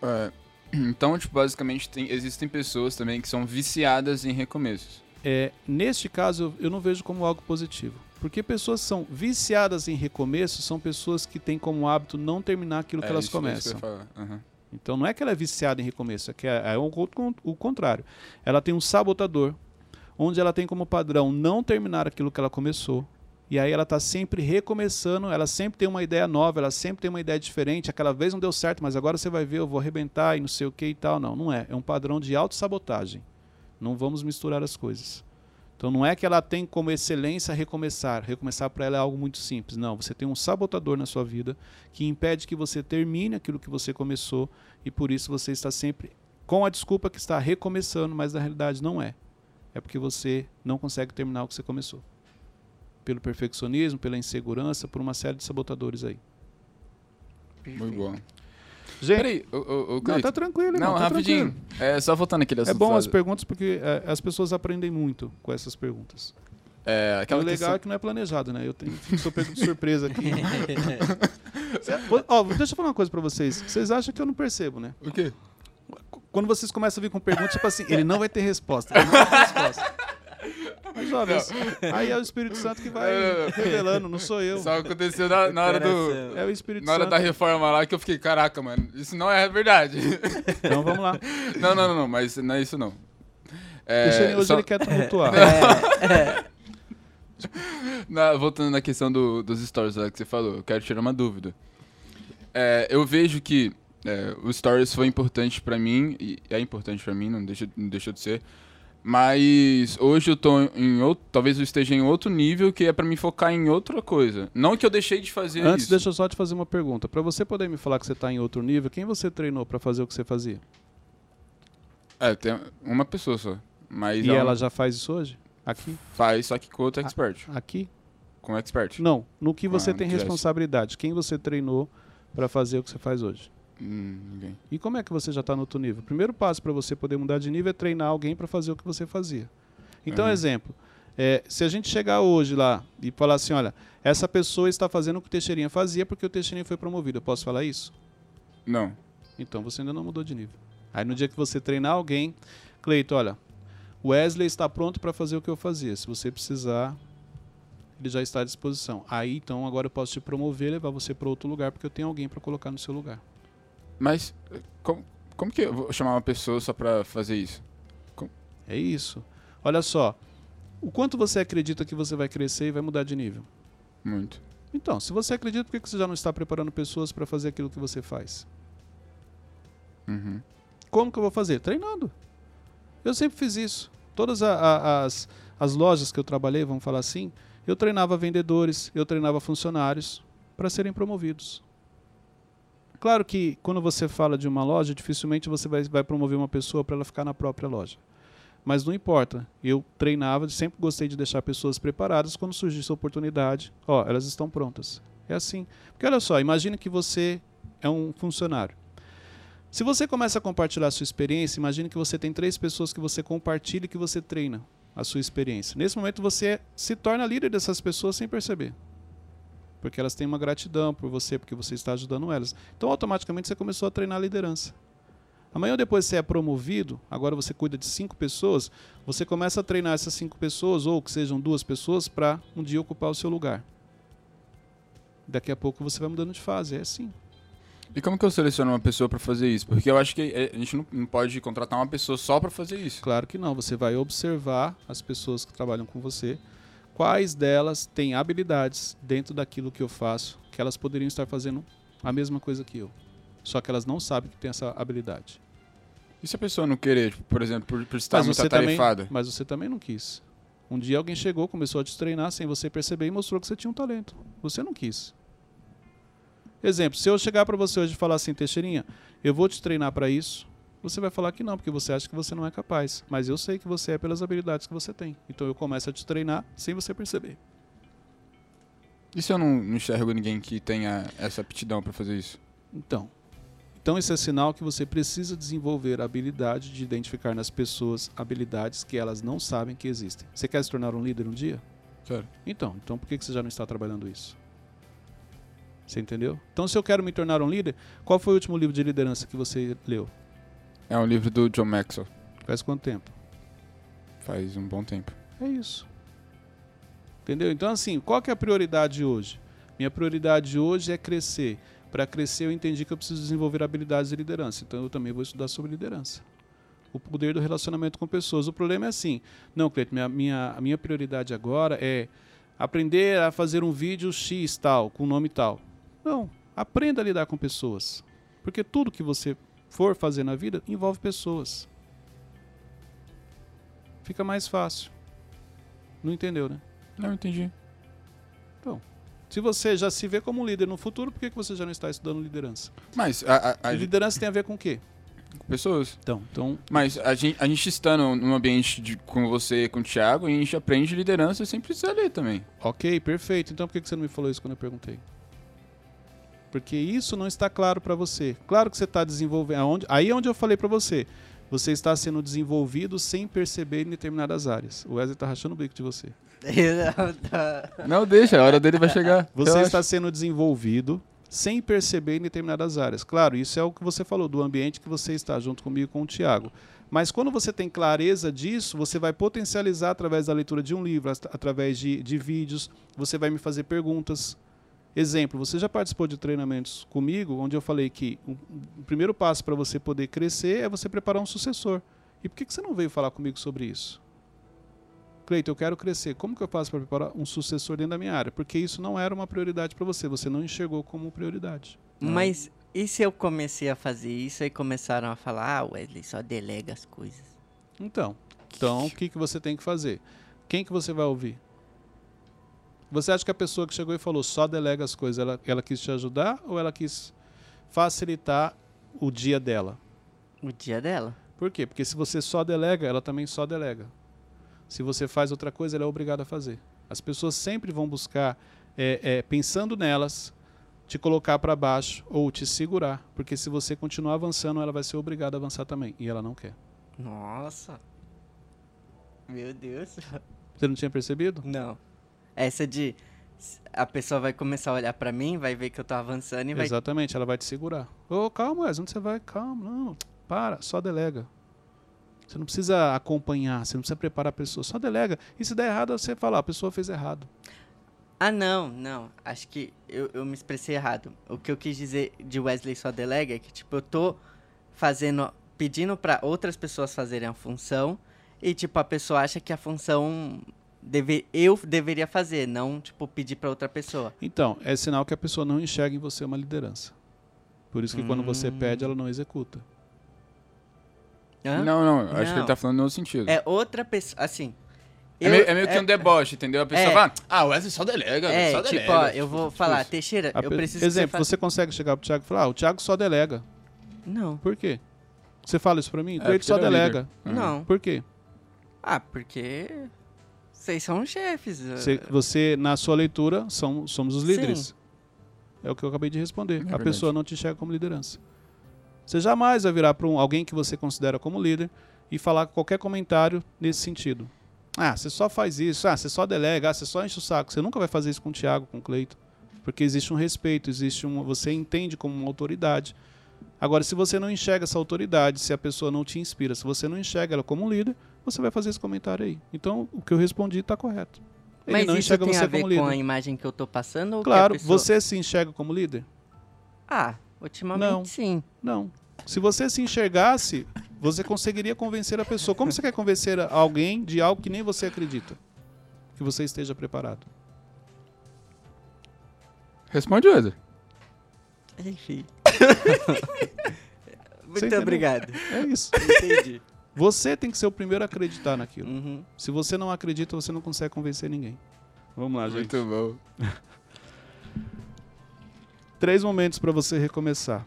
[SPEAKER 2] É, então, tipo, basicamente tem, existem pessoas também que são viciadas em recomeços.
[SPEAKER 1] É, neste caso, eu, não vejo como algo positivo. Porque pessoas são viciadas em recomeço são pessoas que têm como hábito não terminar aquilo que
[SPEAKER 2] é,
[SPEAKER 1] elas
[SPEAKER 2] isso- isso
[SPEAKER 1] começam.
[SPEAKER 2] que eu ia falar. Aham.
[SPEAKER 1] Então não é que ela é viciada em recomeço, é que é, é o, o contrário. Ela tem um sabotador, onde ela tem como padrão não terminar aquilo que ela começou. E aí ela está sempre recomeçando, ela sempre tem uma ideia nova, ela sempre tem uma ideia diferente. Aquela vez não deu certo, mas agora você vai ver, eu vou arrebentar e não sei o que e tal. Não, não é. É um padrão de autossabotagem. Não vamos misturar as coisas. Então não é que ela tem como excelência recomeçar. Recomeçar para ela é algo muito simples. Não, você tem um sabotador na sua vida que impede que você termine aquilo que você começou e por isso você está sempre com a desculpa que está recomeçando, mas na realidade não é. É porque você não consegue terminar o que você começou. Pelo perfeccionismo, pela insegurança, por uma série de sabotadores aí.
[SPEAKER 2] Muito bom.
[SPEAKER 1] Gente,
[SPEAKER 2] Peraí, ô, ô, ô,
[SPEAKER 1] não, tá tranquilo, irmão,
[SPEAKER 2] Não,
[SPEAKER 1] tá
[SPEAKER 2] rapidinho.
[SPEAKER 1] tranquilo.
[SPEAKER 2] É, só voltando aquele
[SPEAKER 1] É bom as perguntas porque é, as pessoas aprendem muito com essas perguntas.
[SPEAKER 2] É,
[SPEAKER 1] o
[SPEAKER 2] aquela
[SPEAKER 1] legal
[SPEAKER 2] questão...
[SPEAKER 1] é que não é planejado, né? Eu tenho, sou pego de surpresa aqui. Ó, deixa eu falar uma coisa pra vocês. Vocês acham que eu não percebo, né?
[SPEAKER 2] O quê?
[SPEAKER 1] Quando vocês começam a vir com perguntas, tipo assim, ele não vai ter resposta. Ele não vai ter resposta. Mas, jovens, aí é o Espírito Santo que vai
[SPEAKER 2] É.
[SPEAKER 1] revelando, não sou eu.
[SPEAKER 2] Só aconteceu na, na hora do...
[SPEAKER 1] É o Espírito
[SPEAKER 2] Na hora
[SPEAKER 1] Santo.
[SPEAKER 2] da reforma lá que eu fiquei, caraca, mano, isso não é verdade.
[SPEAKER 1] Então vamos lá.
[SPEAKER 2] não, não, não, não, mas não é isso não. É,
[SPEAKER 1] Deixa hoje
[SPEAKER 2] só-
[SPEAKER 1] ele quer tumultuar.
[SPEAKER 2] Na- voltando na questão do- dos stories lá que você falou, eu quero tirar uma dúvida. É, eu vejo que é, o stories foi importante pra mim, e é importante pra mim, não, deixa, não deixou de ser. Mas hoje eu tô em outro. Talvez eu esteja em outro nível que é pra me focar em outra coisa. Não que eu deixei de fazer
[SPEAKER 1] Antes,
[SPEAKER 2] isso.
[SPEAKER 1] deixa eu só te fazer uma pergunta. Pra você poder me falar que você tá em outro nível, quem você treinou pra fazer o que você fazia?
[SPEAKER 2] É, tem uma pessoa só. Mas
[SPEAKER 1] E ela já faz isso hoje? Aqui?
[SPEAKER 2] faz, só que com outro expert.
[SPEAKER 1] Aqui?
[SPEAKER 2] Com expert.
[SPEAKER 1] Não. No que você
[SPEAKER 2] Ah,
[SPEAKER 1] tem responsabilidade? Quem você treinou pra fazer o que você faz hoje?
[SPEAKER 2] Hum, ninguém.
[SPEAKER 1] E como é que você já está no outro nível? O primeiro passo para você poder mudar de nível é treinar alguém para fazer o que você fazia. Então,
[SPEAKER 2] Uhum.
[SPEAKER 1] exemplo, é, se a gente chegar hoje lá e falar assim, olha, essa pessoa está fazendo o que o Teixeirinha fazia porque o Teixeirinha foi promovido, eu posso falar isso?
[SPEAKER 2] Não.
[SPEAKER 1] Então você ainda não mudou de nível. Aí no dia que você treinar alguém, Cleito, olha, Wesley está pronto para fazer o que eu fazia. Se você precisar, ele já está à disposição. Aí então agora eu posso te promover, e levar você para outro lugar porque eu tenho alguém para colocar no seu lugar.
[SPEAKER 2] Mas como, como que eu vou chamar uma pessoa só pra fazer isso?
[SPEAKER 1] É isso. Olha só, o quanto você acredita que você vai crescer e vai mudar de nível?
[SPEAKER 2] Muito.
[SPEAKER 1] Então, se você acredita, por que que você já não está preparando pessoas para fazer aquilo que você faz?
[SPEAKER 2] Uhum.
[SPEAKER 1] Como que eu vou fazer? Treinando. Eu sempre fiz isso. Todas a- a- as, as lojas que eu trabalhei, vamos falar assim, eu treinava vendedores, eu treinava funcionários para serem promovidos. Claro que quando você fala de uma loja, dificilmente você vai, vai promover uma pessoa para ela ficar na própria loja. Mas não importa. Eu treinava, sempre gostei de deixar pessoas preparadas quando surgisse a oportunidade. Ó, elas estão prontas. É assim. Porque olha só, imagina que você é um funcionário. Se você começa a compartilhar a sua experiência, imagine que você tem três pessoas que você compartilha e que você treina a sua experiência. Nesse momento você se torna líder dessas pessoas sem perceber. Porque elas têm uma gratidão por você, porque você está ajudando elas. Então automaticamente você começou a treinar a liderança. Amanhã ou depois você é promovido, agora você cuida de cinco pessoas, você começa a treinar essas cinco pessoas, ou que sejam duas pessoas, para um dia ocupar o seu lugar. Daqui a pouco você vai mudando de fase, é assim.
[SPEAKER 2] E como que eu seleciono uma pessoa pra fazer isso? Porque eu acho que eh, a gente não, pode contratar uma pessoa só pra fazer isso.
[SPEAKER 1] Claro que não. Você vai observar as pessoas que trabalham com você, quais delas têm habilidades dentro daquilo que eu faço, que elas poderiam estar fazendo a mesma coisa que eu. Só que elas não sabem que tem essa habilidade.
[SPEAKER 2] E se a pessoa não querer, tipo, por exemplo, por, por estar
[SPEAKER 1] Mas
[SPEAKER 2] muito
[SPEAKER 1] também,
[SPEAKER 2] atarefada?
[SPEAKER 1] mas você também não quis. Um dia alguém chegou, começou a te treinar sem você perceber e mostrou que você tinha um talento. Você não quis. Exemplo, se eu chegar para você hoje e falar assim, Teixeirinha, eu vou te treinar para isso, você vai falar que não, porque você acha que você não é capaz. Mas eu sei que você é pelas habilidades que você tem. Então eu começo a te treinar sem você perceber.
[SPEAKER 2] E se eu não, enxergo ninguém que tenha essa aptidão pra fazer isso?
[SPEAKER 1] Então, Então, esse é sinal que você precisa desenvolver a habilidade de identificar nas pessoas habilidades que elas não sabem que existem. Você quer se tornar um líder um dia?
[SPEAKER 2] Claro.
[SPEAKER 1] Então, então por que que você já não está trabalhando isso? Você entendeu? Então, se eu quero me tornar um líder, qual foi o último livro de liderança que você leu?
[SPEAKER 2] É um livro do John Maxwell.
[SPEAKER 1] Faz quanto tempo?
[SPEAKER 2] Faz um bom tempo.
[SPEAKER 1] É isso. Entendeu? Então, assim, qual que é a prioridade hoje? Minha prioridade hoje é crescer. Para crescer, eu entendi que eu preciso desenvolver habilidades de liderança. Então, eu também vou estudar sobre liderança. O poder do relacionamento com pessoas. O problema é assim: não, Cleiton, minha, minha, a minha prioridade agora é aprender a fazer um vídeo X tal, com nome tal. Não, aprenda a lidar com pessoas. Porque tudo que você for fazer na vida envolve pessoas. Fica mais fácil. Não entendeu, né?
[SPEAKER 2] Não, entendi.
[SPEAKER 1] Se você já se vê como líder no futuro, por que, que você já não está estudando liderança?
[SPEAKER 2] Mas a, a, a
[SPEAKER 1] liderança tem a ver com o quê?
[SPEAKER 2] pessoas.
[SPEAKER 1] Então, então
[SPEAKER 2] Mas a gente, a gente estando num ambiente de, com você e com o Thiago, a gente aprende liderança sem precisar ler também.
[SPEAKER 1] ok, perfeito. Então por que, que você não me falou isso quando eu perguntei? Porque isso não está claro para você. Claro que você está desenvolvendo. Aonde, aí é onde eu falei para você. Você está sendo desenvolvido sem perceber em determinadas áreas. O Wesley está rachando o bico de você.
[SPEAKER 3] Não,
[SPEAKER 2] deixa, a hora dele vai chegar.
[SPEAKER 1] Você
[SPEAKER 2] Relaxa.
[SPEAKER 1] está sendo desenvolvido sem perceber em determinadas áreas. Claro, isso é o que você falou, do ambiente que você está junto comigo e com o Tiago. Mas quando você tem clareza disso, você vai potencializar através da leitura de um livro, at- através de, de vídeos, você vai me fazer perguntas. Exemplo, você já participou de treinamentos comigo, onde eu falei que o, primeiro passo para você poder crescer é você preparar um sucessor. E por que, que você não veio falar comigo sobre isso? Cleiton, eu quero crescer. Como que eu faço para preparar um sucessor dentro da minha área? Porque isso não era uma prioridade para você. Você não enxergou como prioridade.
[SPEAKER 3] Mas e se eu comecei a fazer isso e começaram a falar, ah, Wesley, só delega as coisas.
[SPEAKER 1] Então, então o que, que você tem que fazer? Quem que você vai ouvir? Você acha que a pessoa que chegou e falou só delega as coisas, ela, ela quis te ajudar ou ela quis facilitar o dia dela?
[SPEAKER 3] O dia dela.
[SPEAKER 1] Por quê? Porque se você só delega, ela também só delega. Se você faz outra coisa, ela é obrigada a fazer. As pessoas sempre vão buscar, é, é, pensando nelas, te colocar para baixo ou te segurar. Porque se você continuar avançando, ela vai ser obrigada a avançar também. E ela não quer.
[SPEAKER 3] Nossa. Meu Deus.
[SPEAKER 1] Você não tinha percebido?
[SPEAKER 3] Não. Essa de a pessoa vai começar a olhar pra mim, vai ver que eu tô avançando e vai
[SPEAKER 1] Exatamente, ela vai te segurar. Ô, calma, Wes, onde você vai? Calma, não. Para, só delega. Você não precisa acompanhar, você não precisa preparar a pessoa, só delega. E se der errado, você fala, "Ah, a pessoa fez errado.
[SPEAKER 3] Ah, não, não. Acho que eu, eu me expressei errado. O que eu quis dizer de Wesley só delega é que, tipo, eu tô fazendo, pedindo pra outras pessoas fazerem a função e, tipo, a pessoa acha que a função deve, eu deveria fazer, não, tipo, pedir pra outra pessoa.
[SPEAKER 1] Então, é sinal que a pessoa não enxerga em você uma liderança. Por isso que quando você
[SPEAKER 3] Hum.
[SPEAKER 1] pede, ela não executa.
[SPEAKER 3] Hã?
[SPEAKER 2] Não, não, acho que
[SPEAKER 3] Não.
[SPEAKER 2] ele tá falando no outro sentido.
[SPEAKER 3] É outra pessoa, assim...
[SPEAKER 2] É,
[SPEAKER 3] eu-
[SPEAKER 2] meio, é meio que um deboche, entendeu? A pessoa
[SPEAKER 3] é.
[SPEAKER 2] fala, ah, o Wesley só delega,
[SPEAKER 3] É,
[SPEAKER 2] só
[SPEAKER 3] tipo,
[SPEAKER 2] delega.
[SPEAKER 3] ó, eu vou falar,
[SPEAKER 2] isso.
[SPEAKER 3] Teixeira,
[SPEAKER 1] A
[SPEAKER 3] eu preciso
[SPEAKER 1] Exemplo,
[SPEAKER 3] que você,
[SPEAKER 1] você consegue chegar pro Thiago e falar, ah, o Thiago só delega.
[SPEAKER 3] Não,
[SPEAKER 1] Por quê? Você fala isso pra mim?
[SPEAKER 2] É,
[SPEAKER 1] ele só
[SPEAKER 2] é
[SPEAKER 1] delega.
[SPEAKER 2] líder.
[SPEAKER 3] não.
[SPEAKER 1] Por quê?
[SPEAKER 3] Ah, porque vocês são chefes.
[SPEAKER 1] Você, você, na sua leitura, são, somos os
[SPEAKER 3] Sim.
[SPEAKER 1] líderes. É o que eu acabei de responder. a
[SPEAKER 2] verdade.
[SPEAKER 1] pessoa não te enxerga como liderança. Você jamais vai virar para um, alguém que você considera como líder e falar qualquer comentário nesse sentido. Ah, você só faz isso. Ah, você só delega. Ah, você só enche o saco. Você nunca vai fazer isso com o Thiago, com o Cleito. Porque existe um respeito, existe um. Você entende como uma autoridade. Agora, se você não enxerga essa autoridade, se a pessoa não te inspira, se você não enxerga ela como um líder, você vai fazer esse comentário aí. Então, o que eu respondi está correto. Ele
[SPEAKER 3] Mas
[SPEAKER 1] não
[SPEAKER 3] isso
[SPEAKER 1] enxerga
[SPEAKER 3] tem
[SPEAKER 1] você
[SPEAKER 3] a ver
[SPEAKER 1] como
[SPEAKER 3] com
[SPEAKER 1] líder.
[SPEAKER 3] a imagem que eu tô passando ou que a
[SPEAKER 1] Claro,
[SPEAKER 3] pessoa...
[SPEAKER 1] você se enxerga como líder?
[SPEAKER 3] Ah, ultimamente
[SPEAKER 1] Não.
[SPEAKER 3] sim.
[SPEAKER 1] Não. Se você se enxergasse, você conseguiria convencer a pessoa. Como você quer convencer alguém de algo que nem você acredita? Que você esteja preparado.
[SPEAKER 2] Responde, Wesley.
[SPEAKER 3] Enfim. Muito obrigado.
[SPEAKER 1] É isso.
[SPEAKER 3] Entendi.
[SPEAKER 1] Você tem que ser o primeiro a acreditar naquilo.
[SPEAKER 3] Uhum.
[SPEAKER 1] Se você não acredita, você não consegue convencer ninguém. Vamos lá, gente.
[SPEAKER 2] Muito bom.
[SPEAKER 1] Três momentos para você recomeçar.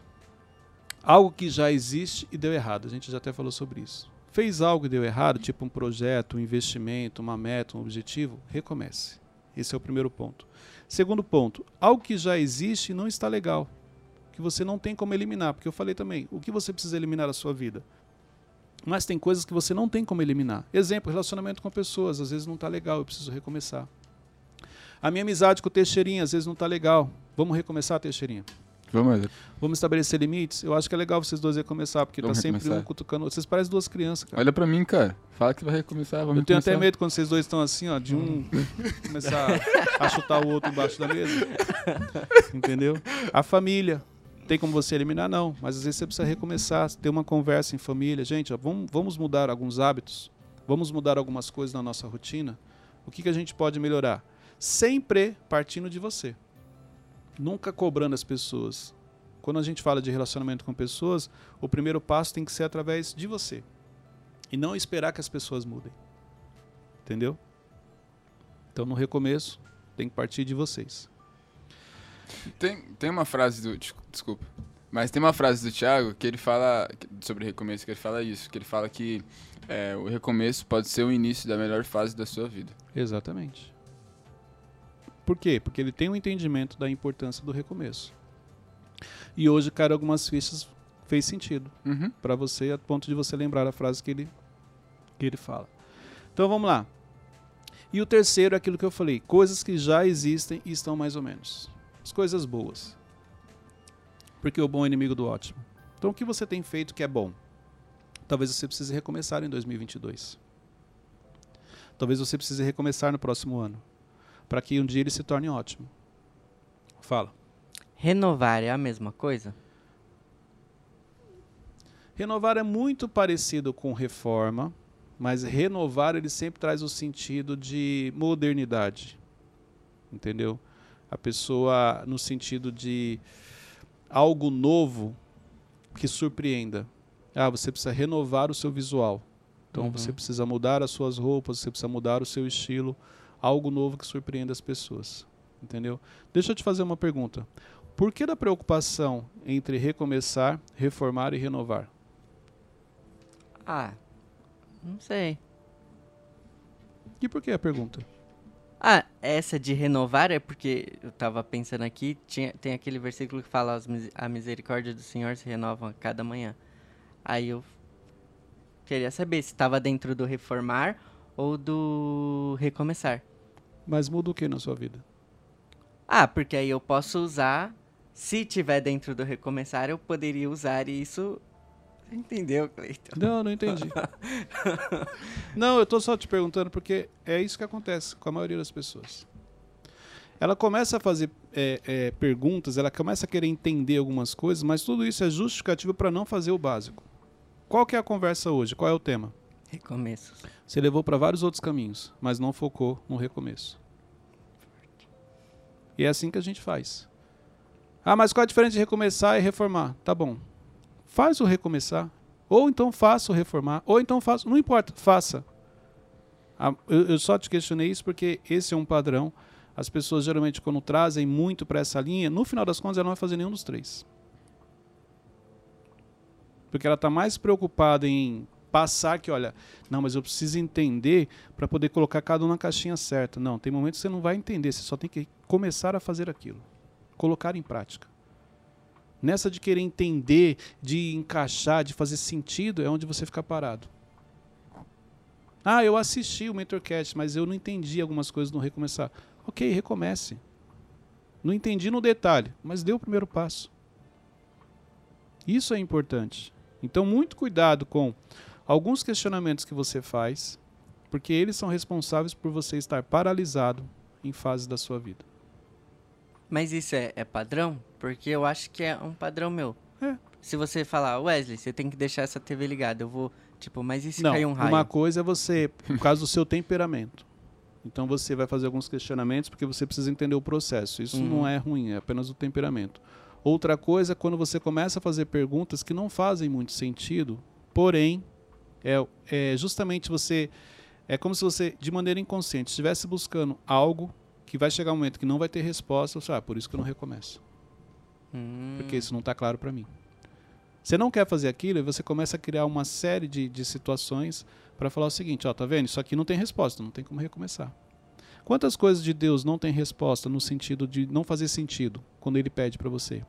[SPEAKER 1] Algo que já existe e deu errado. A gente já até falou sobre isso. Fez algo e deu errado, tipo um projeto, um investimento, uma meta, um objetivo, recomece. Esse é o primeiro ponto. Segundo ponto, algo que já existe e não está legal. que você não tem como eliminar, porque eu falei também, o que você precisa eliminar da sua vida? Mas tem coisas que você não tem como eliminar. Exemplo, relacionamento com pessoas, às vezes não está legal, eu preciso recomeçar. A minha amizade com o Teixeirinha, às vezes não está legal. Vamos recomeçar, Teixeirinha?
[SPEAKER 2] Vamos,
[SPEAKER 1] Vamos estabelecer limites? Eu acho que é legal vocês dois recomeçar, porque
[SPEAKER 2] Vamos
[SPEAKER 1] tá sempre
[SPEAKER 2] recomeçar.
[SPEAKER 1] um cutucando. Vocês parecem duas crianças, cara.
[SPEAKER 2] olha pra mim, cara. Fala que vai recomeçar, vamos
[SPEAKER 1] Eu tenho até
[SPEAKER 2] recomeçar.
[SPEAKER 1] medo quando vocês dois estão assim, ó, de um começar a chutar o outro embaixo da mesa. Entendeu? A família. Tem como você eliminar? Não. Mas às vezes você precisa recomeçar, ter uma conversa em família. Gente, ó, vamos, vamos mudar alguns hábitos. Vamos mudar algumas coisas na nossa rotina. O que, que a gente pode melhorar? Sempre partindo de você. Nunca cobrando as pessoas. Quando a gente fala de relacionamento com pessoas, o primeiro passo tem que ser através de você. E não esperar que as pessoas mudem. Entendeu? Então, no recomeço, tem que partir de vocês.
[SPEAKER 2] Tem, tem uma frase do. des- Desculpa. Mas tem uma frase do Thiago que ele fala sobre recomeço, que ele fala isso, que ele fala que é, o recomeço pode ser o início da melhor fase da sua vida.
[SPEAKER 1] Exatamente. Por quê? Porque ele tem um entendimento da importância do recomeço. E hoje, cara, algumas fichas fez sentido
[SPEAKER 2] Uhum.
[SPEAKER 1] para você, a ponto de você lembrar a frase que ele, que ele fala. Então vamos lá. E o terceiro é aquilo que eu falei: coisas que já existem e estão mais ou menos. As coisas boas. Porque o bom é inimigo do ótimo. Então o que você tem feito que é bom? Talvez você precise recomeçar em 2022. Talvez você precise recomeçar no próximo ano. Para que um dia ele se torne ótimo. Fala.
[SPEAKER 3] Renovar é a mesma coisa?
[SPEAKER 1] Renovar é muito parecido com reforma, mas renovar ele sempre traz o sentido de modernidade. Entendeu? A pessoa no sentido de algo novo que surpreenda. Ah, você precisa renovar o seu visual. Então
[SPEAKER 3] Uhum.
[SPEAKER 1] você precisa mudar as suas roupas, você precisa mudar o seu estilo, algo novo que surpreenda as pessoas. Entendeu? Deixa eu te fazer uma pergunta. Por que da preocupação entre recomeçar, reformar e renovar?
[SPEAKER 3] Ah, não sei.
[SPEAKER 1] E por que a pergunta?
[SPEAKER 3] Ah, essa de renovar é porque eu tava pensando aqui, tinha, tem aquele versículo que fala "As mis- a misericórdia do Senhor se renova a cada manhã. Aí eu queria saber se estava dentro do reformar ou do recomeçar.
[SPEAKER 1] Mas muda o que na sua vida?
[SPEAKER 3] Ah, porque aí eu posso usar, se tiver dentro do recomeçar, eu poderia usar isso. Entendeu, Cleiton?
[SPEAKER 1] Não, não entendi. não, eu tô só te perguntando porque é isso que acontece com a maioria das pessoas. Ela começa a fazer é, é, perguntas, ela começa a querer entender algumas coisas, mas tudo isso é justificativo para não fazer o básico. Qual que é a conversa hoje? Qual é o tema?
[SPEAKER 3] Recomeços.
[SPEAKER 1] Você levou para vários outros caminhos, mas não focou no recomeço. E é assim que a gente faz. Ah, mas qual a diferença de recomeçar e reformar? Tá bom. Faz o recomeçar. Ou então faça o reformar. Ou então faça. Não importa, faça. Ah, eu, eu só te questionei isso porque esse é um padrão. As pessoas geralmente, quando trazem muito para essa linha, no final das contas, ela não vai fazer nenhum dos três. Porque ela está mais preocupada em passar que, olha, não, mas eu preciso entender para poder colocar cada um na caixinha certa. Não, tem momentos que você não vai entender, você só tem que começar a fazer aquilo. Colocar em prática. Nessa de querer entender, de encaixar, de fazer sentido, é onde você fica parado. Ah, eu assisti o Mentorcast, mas eu não entendi algumas coisas no recomeçar. Ok, recomece. Não entendi no detalhe, mas dê o primeiro passo. Isso é importante. Então, muito cuidado com alguns questionamentos que você faz, porque eles são responsáveis por você estar paralisado em fases da sua vida.
[SPEAKER 3] Mas isso é, é padrão? Porque eu acho que é um padrão meu. Se você falar, Wesley, você tem que deixar essa TV ligada, eu vou, tipo, mas e se
[SPEAKER 1] Não,
[SPEAKER 3] cair um raio?
[SPEAKER 1] uma coisa é você, por causa do seu temperamento. Então você vai fazer alguns questionamentos porque você precisa entender o processo. Isso
[SPEAKER 3] Uhum.
[SPEAKER 1] não é ruim, é apenas o temperamento. Outra coisa é quando você começa a fazer perguntas que não fazem muito sentido, porém, é, é justamente você. É como se você, de maneira inconsciente, estivesse buscando algo que vai chegar um momento que não vai ter resposta. Você, ah, por isso que eu não recomeço.
[SPEAKER 3] Hum,
[SPEAKER 1] Porque isso não está claro para mim. Você não quer fazer aquilo e você começa a criar uma série de, de situações para falar o seguinte: ó, tá vendo? Isso aqui não tem resposta, não tem como recomeçar. Quantas coisas de Deus não tem resposta no sentido de não fazer sentido quando Ele pede para você?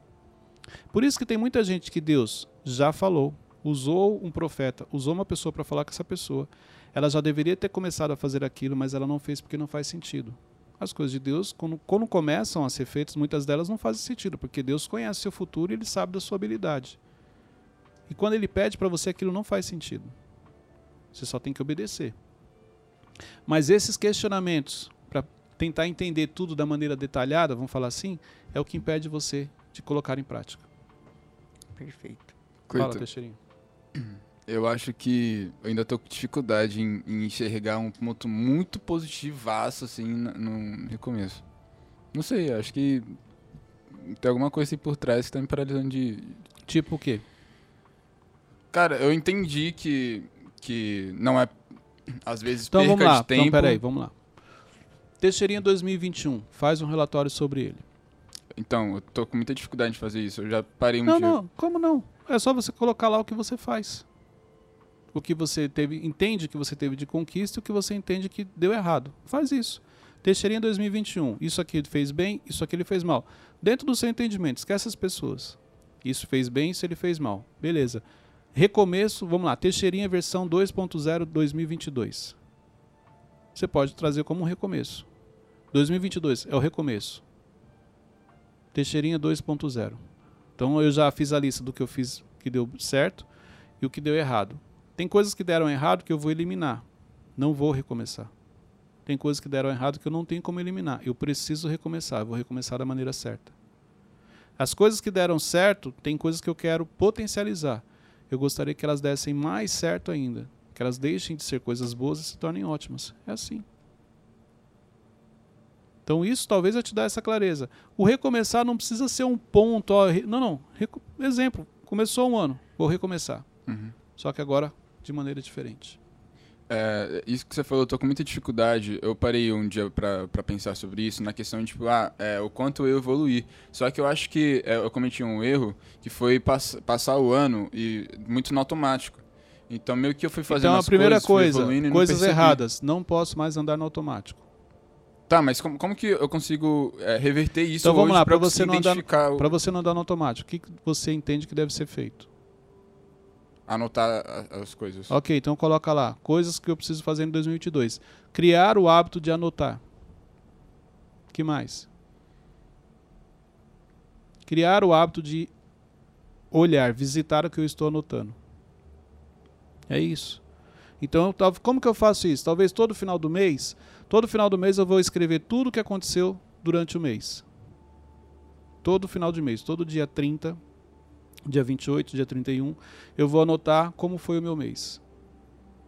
[SPEAKER 1] Por isso que tem muita gente que Deus já falou, usou um profeta, usou uma pessoa para falar com essa pessoa. Ela já deveria ter começado a fazer aquilo, mas ela não fez porque não faz sentido. As coisas de Deus, quando, quando começam a ser feitas, muitas delas não fazem sentido, porque Deus conhece seu futuro e ele sabe da sua habilidade. E quando ele pede para você, aquilo não faz sentido. Você só tem que obedecer. Mas esses questionamentos, para tentar entender tudo da maneira detalhada, vamos falar assim, é o que impede você de colocar em prática.
[SPEAKER 3] Perfeito.
[SPEAKER 1] Fala, Teixeirinho.
[SPEAKER 2] eu acho que eu ainda tô com dificuldade em, em enxergar um ponto muito positivaço, assim, no recomeço. Não sei, acho que tem alguma coisa aí por trás que tá me paralisando de...
[SPEAKER 1] Tipo o quê?
[SPEAKER 2] Cara, eu entendi que, que não é, às vezes,
[SPEAKER 1] Então
[SPEAKER 2] perca
[SPEAKER 1] vamos lá.
[SPEAKER 2] de tempo.
[SPEAKER 1] Então, peraí, vamos lá. Teixeirinha 2021, faz um relatório sobre ele.
[SPEAKER 2] Então, eu tô com muita dificuldade de fazer isso. Eu já parei um
[SPEAKER 1] Não,
[SPEAKER 2] dia.
[SPEAKER 1] não, como não? É só você colocar lá o que você faz. O que você teve, entende que você teve de conquista e o que você entende que deu errado. Faz isso. Teixeirinha 2021, isso aqui ele fez bem, isso aqui ele fez mal. Dentro do seu entendimento, esquece as pessoas. Isso fez bem, isso ele fez mal. Beleza. Recomeço, vamos lá, Teixeirinha versão 2.0 2022. Você pode trazer como um recomeço. 2022 é o recomeço. Teixeirinha 2.0. Então eu já fiz a lista do que eu fiz que deu certo e o que deu errado. Tem coisas que deram errado que eu vou eliminar. Não vou recomeçar. Tem coisas que deram errado que eu não tenho como eliminar. Eu preciso recomeçar. Eu vou recomeçar da maneira certa. As coisas que deram certo, tem coisas que eu quero potencializar. Eu gostaria que elas dessem mais certo ainda. Que elas deixem de ser coisas boas e se tornem ótimas. É assim. Então isso talvez eu te dê essa clareza. O recomeçar não precisa ser um ponto. Ó, re- não, não. Reco- exemplo, começou um ano, vou recomeçar.
[SPEAKER 2] Uhum.
[SPEAKER 1] Só que agora de maneira diferente.
[SPEAKER 2] É, isso que você falou, eu tô com muita dificuldade. Eu parei um dia pra pensar sobre isso, na questão de, tipo, ah, é, o quanto eu evoluí. Só que eu acho que é, eu cometi um erro que foi pass passar o ano e muito no automático. Então, meio que eu fui fazendo
[SPEAKER 1] então
[SPEAKER 2] as
[SPEAKER 1] primeira
[SPEAKER 2] coisas, fui
[SPEAKER 1] coisa,
[SPEAKER 2] evoluindo não
[SPEAKER 1] coisas
[SPEAKER 2] percebi.
[SPEAKER 1] erradas. Não posso mais andar no automático.
[SPEAKER 2] Tá, mas como, como que eu consigo é, reverter isso
[SPEAKER 1] Então vamos lá,
[SPEAKER 2] eu
[SPEAKER 1] você não andar-
[SPEAKER 2] o-
[SPEAKER 1] Para você não andar no automático, o que você entende que deve ser feito?
[SPEAKER 2] Anotar as coisas?
[SPEAKER 1] Ok, então coloca lá. Coisas que eu preciso fazer em 2022. Criar o hábito de anotar. que mais? Criar o hábito de olhar, visitar o que eu estou anotando. É isso. Então, como que eu faço isso? Talvez todo final do mês, todo final do mês eu vou escrever tudo o que aconteceu durante o mês. Todo final de mês, todo dia 30, dia 28, dia 31, eu vou anotar como foi o meu mês.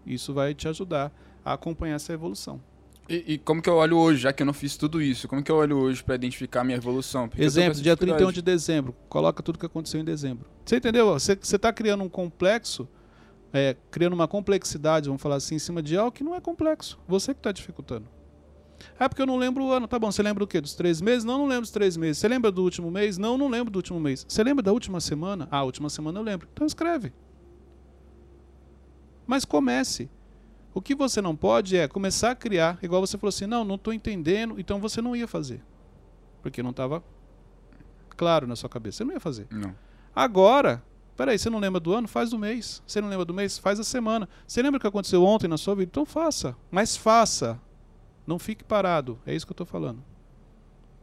[SPEAKER 1] Isso vai te ajudar a acompanhar essa evolução.
[SPEAKER 2] E, e como que eu olho hoje, já que eu não fiz tudo isso? Como que eu olho hoje pra identificar a minha evolução? Porque
[SPEAKER 1] Exemplo, dia 31
[SPEAKER 2] dificuldade.
[SPEAKER 1] de dezembro, coloca tudo que aconteceu em dezembro. Você entendeu? Você está criando um complexo, é, criando uma complexidade, vamos falar assim, em cima de algo que não é complexo. Você que está dificultando. Ah, porque eu não lembro o ano. Tá bom, você lembra o quê? Dos três meses? Não, não lembro dos três meses. Você lembra do último mês? Não, não lembro do último mês. Você lembra da última semana? Ah, a última semana eu lembro. Então escreve. Mas comece. O que você não pode é começar a criar, igual você falou assim, não, não estou entendendo, então você não ia fazer. Porque não estava claro na sua cabeça. Você não ia fazer.
[SPEAKER 2] Não.
[SPEAKER 1] Agora, peraí, você não lembra do ano? Faz do mês. Você não lembra do mês? Faz a semana. Você lembra o que aconteceu ontem na sua vida? Então faça. Mas faça. Não fique parado. É isso que eu estou falando.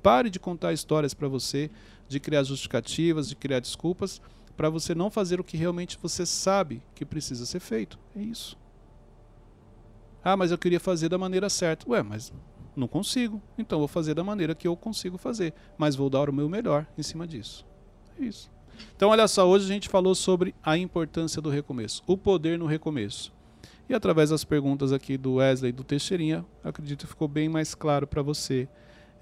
[SPEAKER 1] Pare de contar histórias para você, de criar justificativas, de criar desculpas, para você não fazer o que realmente você sabe que precisa ser feito. É isso. Ah, mas eu queria fazer da maneira certa. Ué, mas não consigo. Então vou fazer da maneira que eu consigo fazer. Mas vou dar o meu melhor em cima disso. É isso. Então, olha só, hoje a gente falou sobre a importância do recomeço, o poder no recomeço. E através das perguntas aqui do Wesley e do Teixeirinha, acredito que ficou bem mais claro para você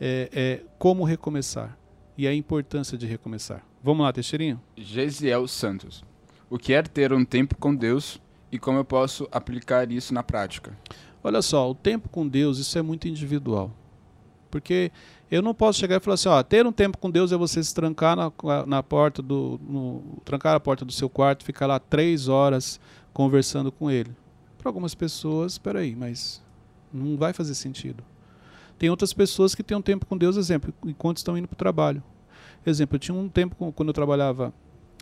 [SPEAKER 1] é, é, como recomeçar e a importância de recomeçar. Vamos lá, Teixeirinha?
[SPEAKER 2] Gesiel Santos. O que é ter um tempo com Deus e como eu posso aplicar isso na prática?
[SPEAKER 1] Olha só, o tempo com Deus, isso é muito individual. Porque eu não posso chegar e falar assim, ó, ter um tempo com Deus é você se trancar na, na porta do. No, trancar a porta do seu quarto, ficar lá três horas conversando com ele. Para algumas pessoas, peraí, mas não vai fazer sentido. Tem outras pessoas que têm um tempo com Deus, exemplo, enquanto estão indo para o trabalho. Exemplo, eu tinha um tempo quando eu trabalhava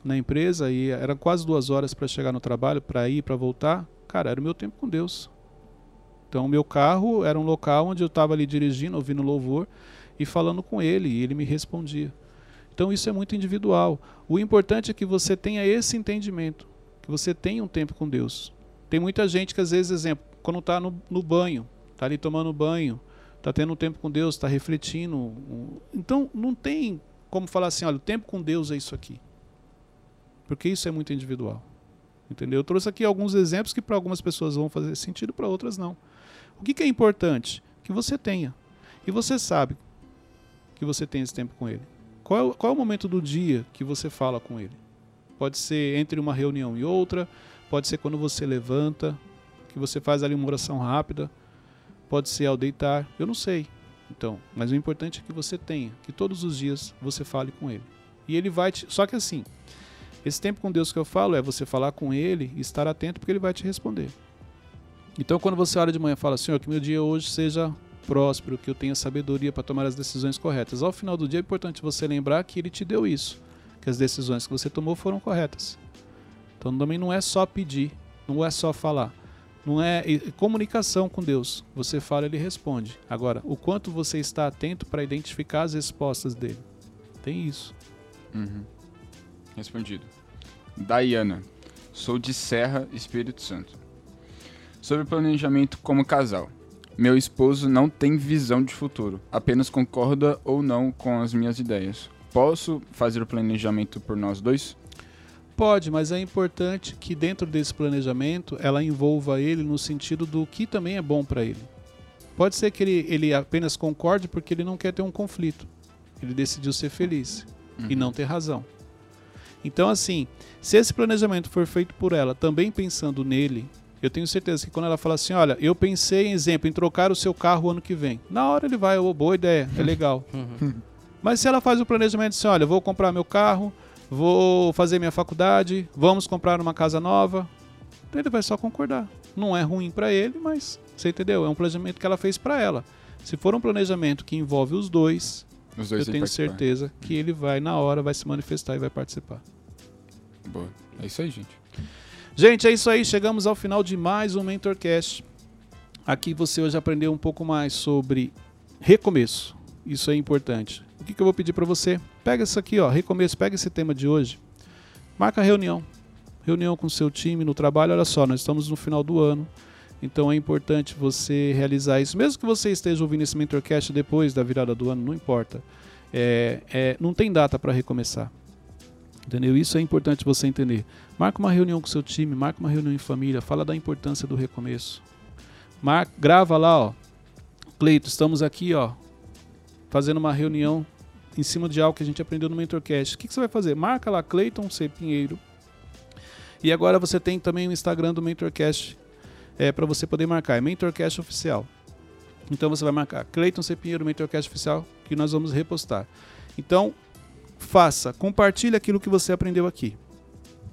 [SPEAKER 1] na empresa e era quase duas horas para chegar no trabalho, para ir, para voltar. Cara, era o meu tempo com Deus. Então, meu carro era um local onde eu estava ali dirigindo, ouvindo louvor e falando com ele, e ele me respondia. Então, isso é muito individual. O importante é que você tenha esse entendimento, que você tenha um tempo com Deus. Tem muita gente que, às vezes, exemplo, quando está no, no banho, está ali tomando banho, está tendo um tempo com Deus, está refletindo. Então, não tem como falar assim: olha, o tempo com Deus é isso aqui. Porque isso é muito individual. Entendeu? Eu trouxe aqui alguns exemplos que para algumas pessoas vão fazer sentido, para outras não. O que, que é importante? Que você tenha. E você sabe que você tem esse tempo com ele. Qual é, qual é o momento do dia que você fala com ele? Pode ser entre uma reunião e outra, pode ser quando você levanta, que você faz ali uma oração rápida, pode ser ao deitar, eu não sei. Então, mas o importante é que você tenha, que todos os dias você fale com ele. E ele vai te, só que assim, esse tempo com Deus que eu falo é você falar com ele e estar atento porque ele vai te responder. Então, quando você ora de manhã fala, Senhor, que meu dia hoje seja próspero, que eu tenha sabedoria para tomar as decisões corretas. Ao final do dia é importante você lembrar que ele te deu isso, que as decisões que você tomou foram corretas. Então também não é só pedir, não é só falar. Não é comunicação com Deus. Você fala, ele responde. Agora, o quanto você está atento para identificar as respostas dele. Tem isso.
[SPEAKER 2] Uhum. Respondido. Dayana, sou de Serra, Espírito Santo. Sobre planejamento como casal. Meu esposo não tem visão de futuro, apenas concorda ou não com as minhas ideias. Posso fazer o planejamento por nós dois?
[SPEAKER 1] Pode, mas é importante que dentro desse planejamento ela envolva ele no sentido do que também é bom para ele. Pode ser que ele, ele apenas concorde porque ele não quer ter um conflito. Ele decidiu ser feliz uhum. e não ter razão. Então, assim, se esse planejamento for feito por ela, também pensando nele, eu tenho certeza que quando ela fala assim, olha, eu pensei, em exemplo, em trocar o seu carro ano que vem. Na hora ele vai, oh, boa ideia, é legal. Uhum. Mas se ela faz o planejamento assim, olha, vou comprar meu carro, vou fazer minha faculdade, vamos comprar uma casa nova, ele vai só concordar. Não é ruim para ele, mas você entendeu? É um planejamento que ela fez para ela. Se for um planejamento que envolve os dois, os dois eu tenho participar. certeza que ele vai na hora, vai se manifestar e vai participar.
[SPEAKER 2] Boa. É isso aí, gente.
[SPEAKER 1] Gente, é isso aí. Chegamos ao final de mais um Mentorcast. Aqui você hoje aprendeu um pouco mais sobre recomeço. Isso é importante. O que, que eu vou pedir para você? Pega isso aqui, ó, recomeço. Pega esse tema de hoje. Marca reunião. Reunião com seu time no trabalho. Olha só, nós estamos no final do ano. Então é importante você realizar isso. Mesmo que você esteja ouvindo esse Mentorcast depois da virada do ano, não importa. É, é, não tem data para recomeçar. Entendeu? Isso é importante você entender. Marca uma reunião com seu time, marca uma reunião em família, fala da importância do recomeço. Marca, grava lá, ó. Cleito, estamos aqui, ó, fazendo uma reunião em cima de algo que a gente aprendeu no Mentorcast. O que, que você vai fazer? Marca lá Cleiton C. Pinheiro. E agora você tem também o Instagram do Mentorcast é, para você poder marcar. É Mentorcast Oficial. Então você vai marcar Cleiton C. Pinheiro, Mentorcast Oficial, que nós vamos repostar. Então, faça, compartilhe aquilo que você aprendeu aqui.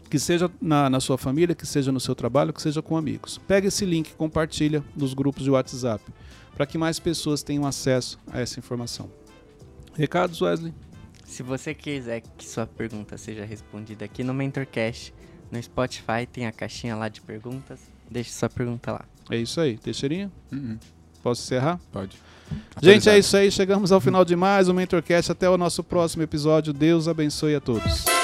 [SPEAKER 1] Que seja na, na sua família, que seja no seu trabalho, que seja com amigos. Pega esse link compartilha nos grupos de WhatsApp, para que mais pessoas tenham acesso a essa informação. Recados, Wesley?
[SPEAKER 3] Se você quiser que sua pergunta seja respondida aqui no Mentorcast, no Spotify tem a caixinha lá de perguntas. Deixe sua pergunta lá.
[SPEAKER 1] É isso aí. Teixeirinha?
[SPEAKER 2] Uhum.
[SPEAKER 1] Posso encerrar?
[SPEAKER 2] Pode.
[SPEAKER 1] Gente, é isso aí. Chegamos ao final de mais um Mentorcast. Até o nosso próximo episódio. Deus abençoe a todos.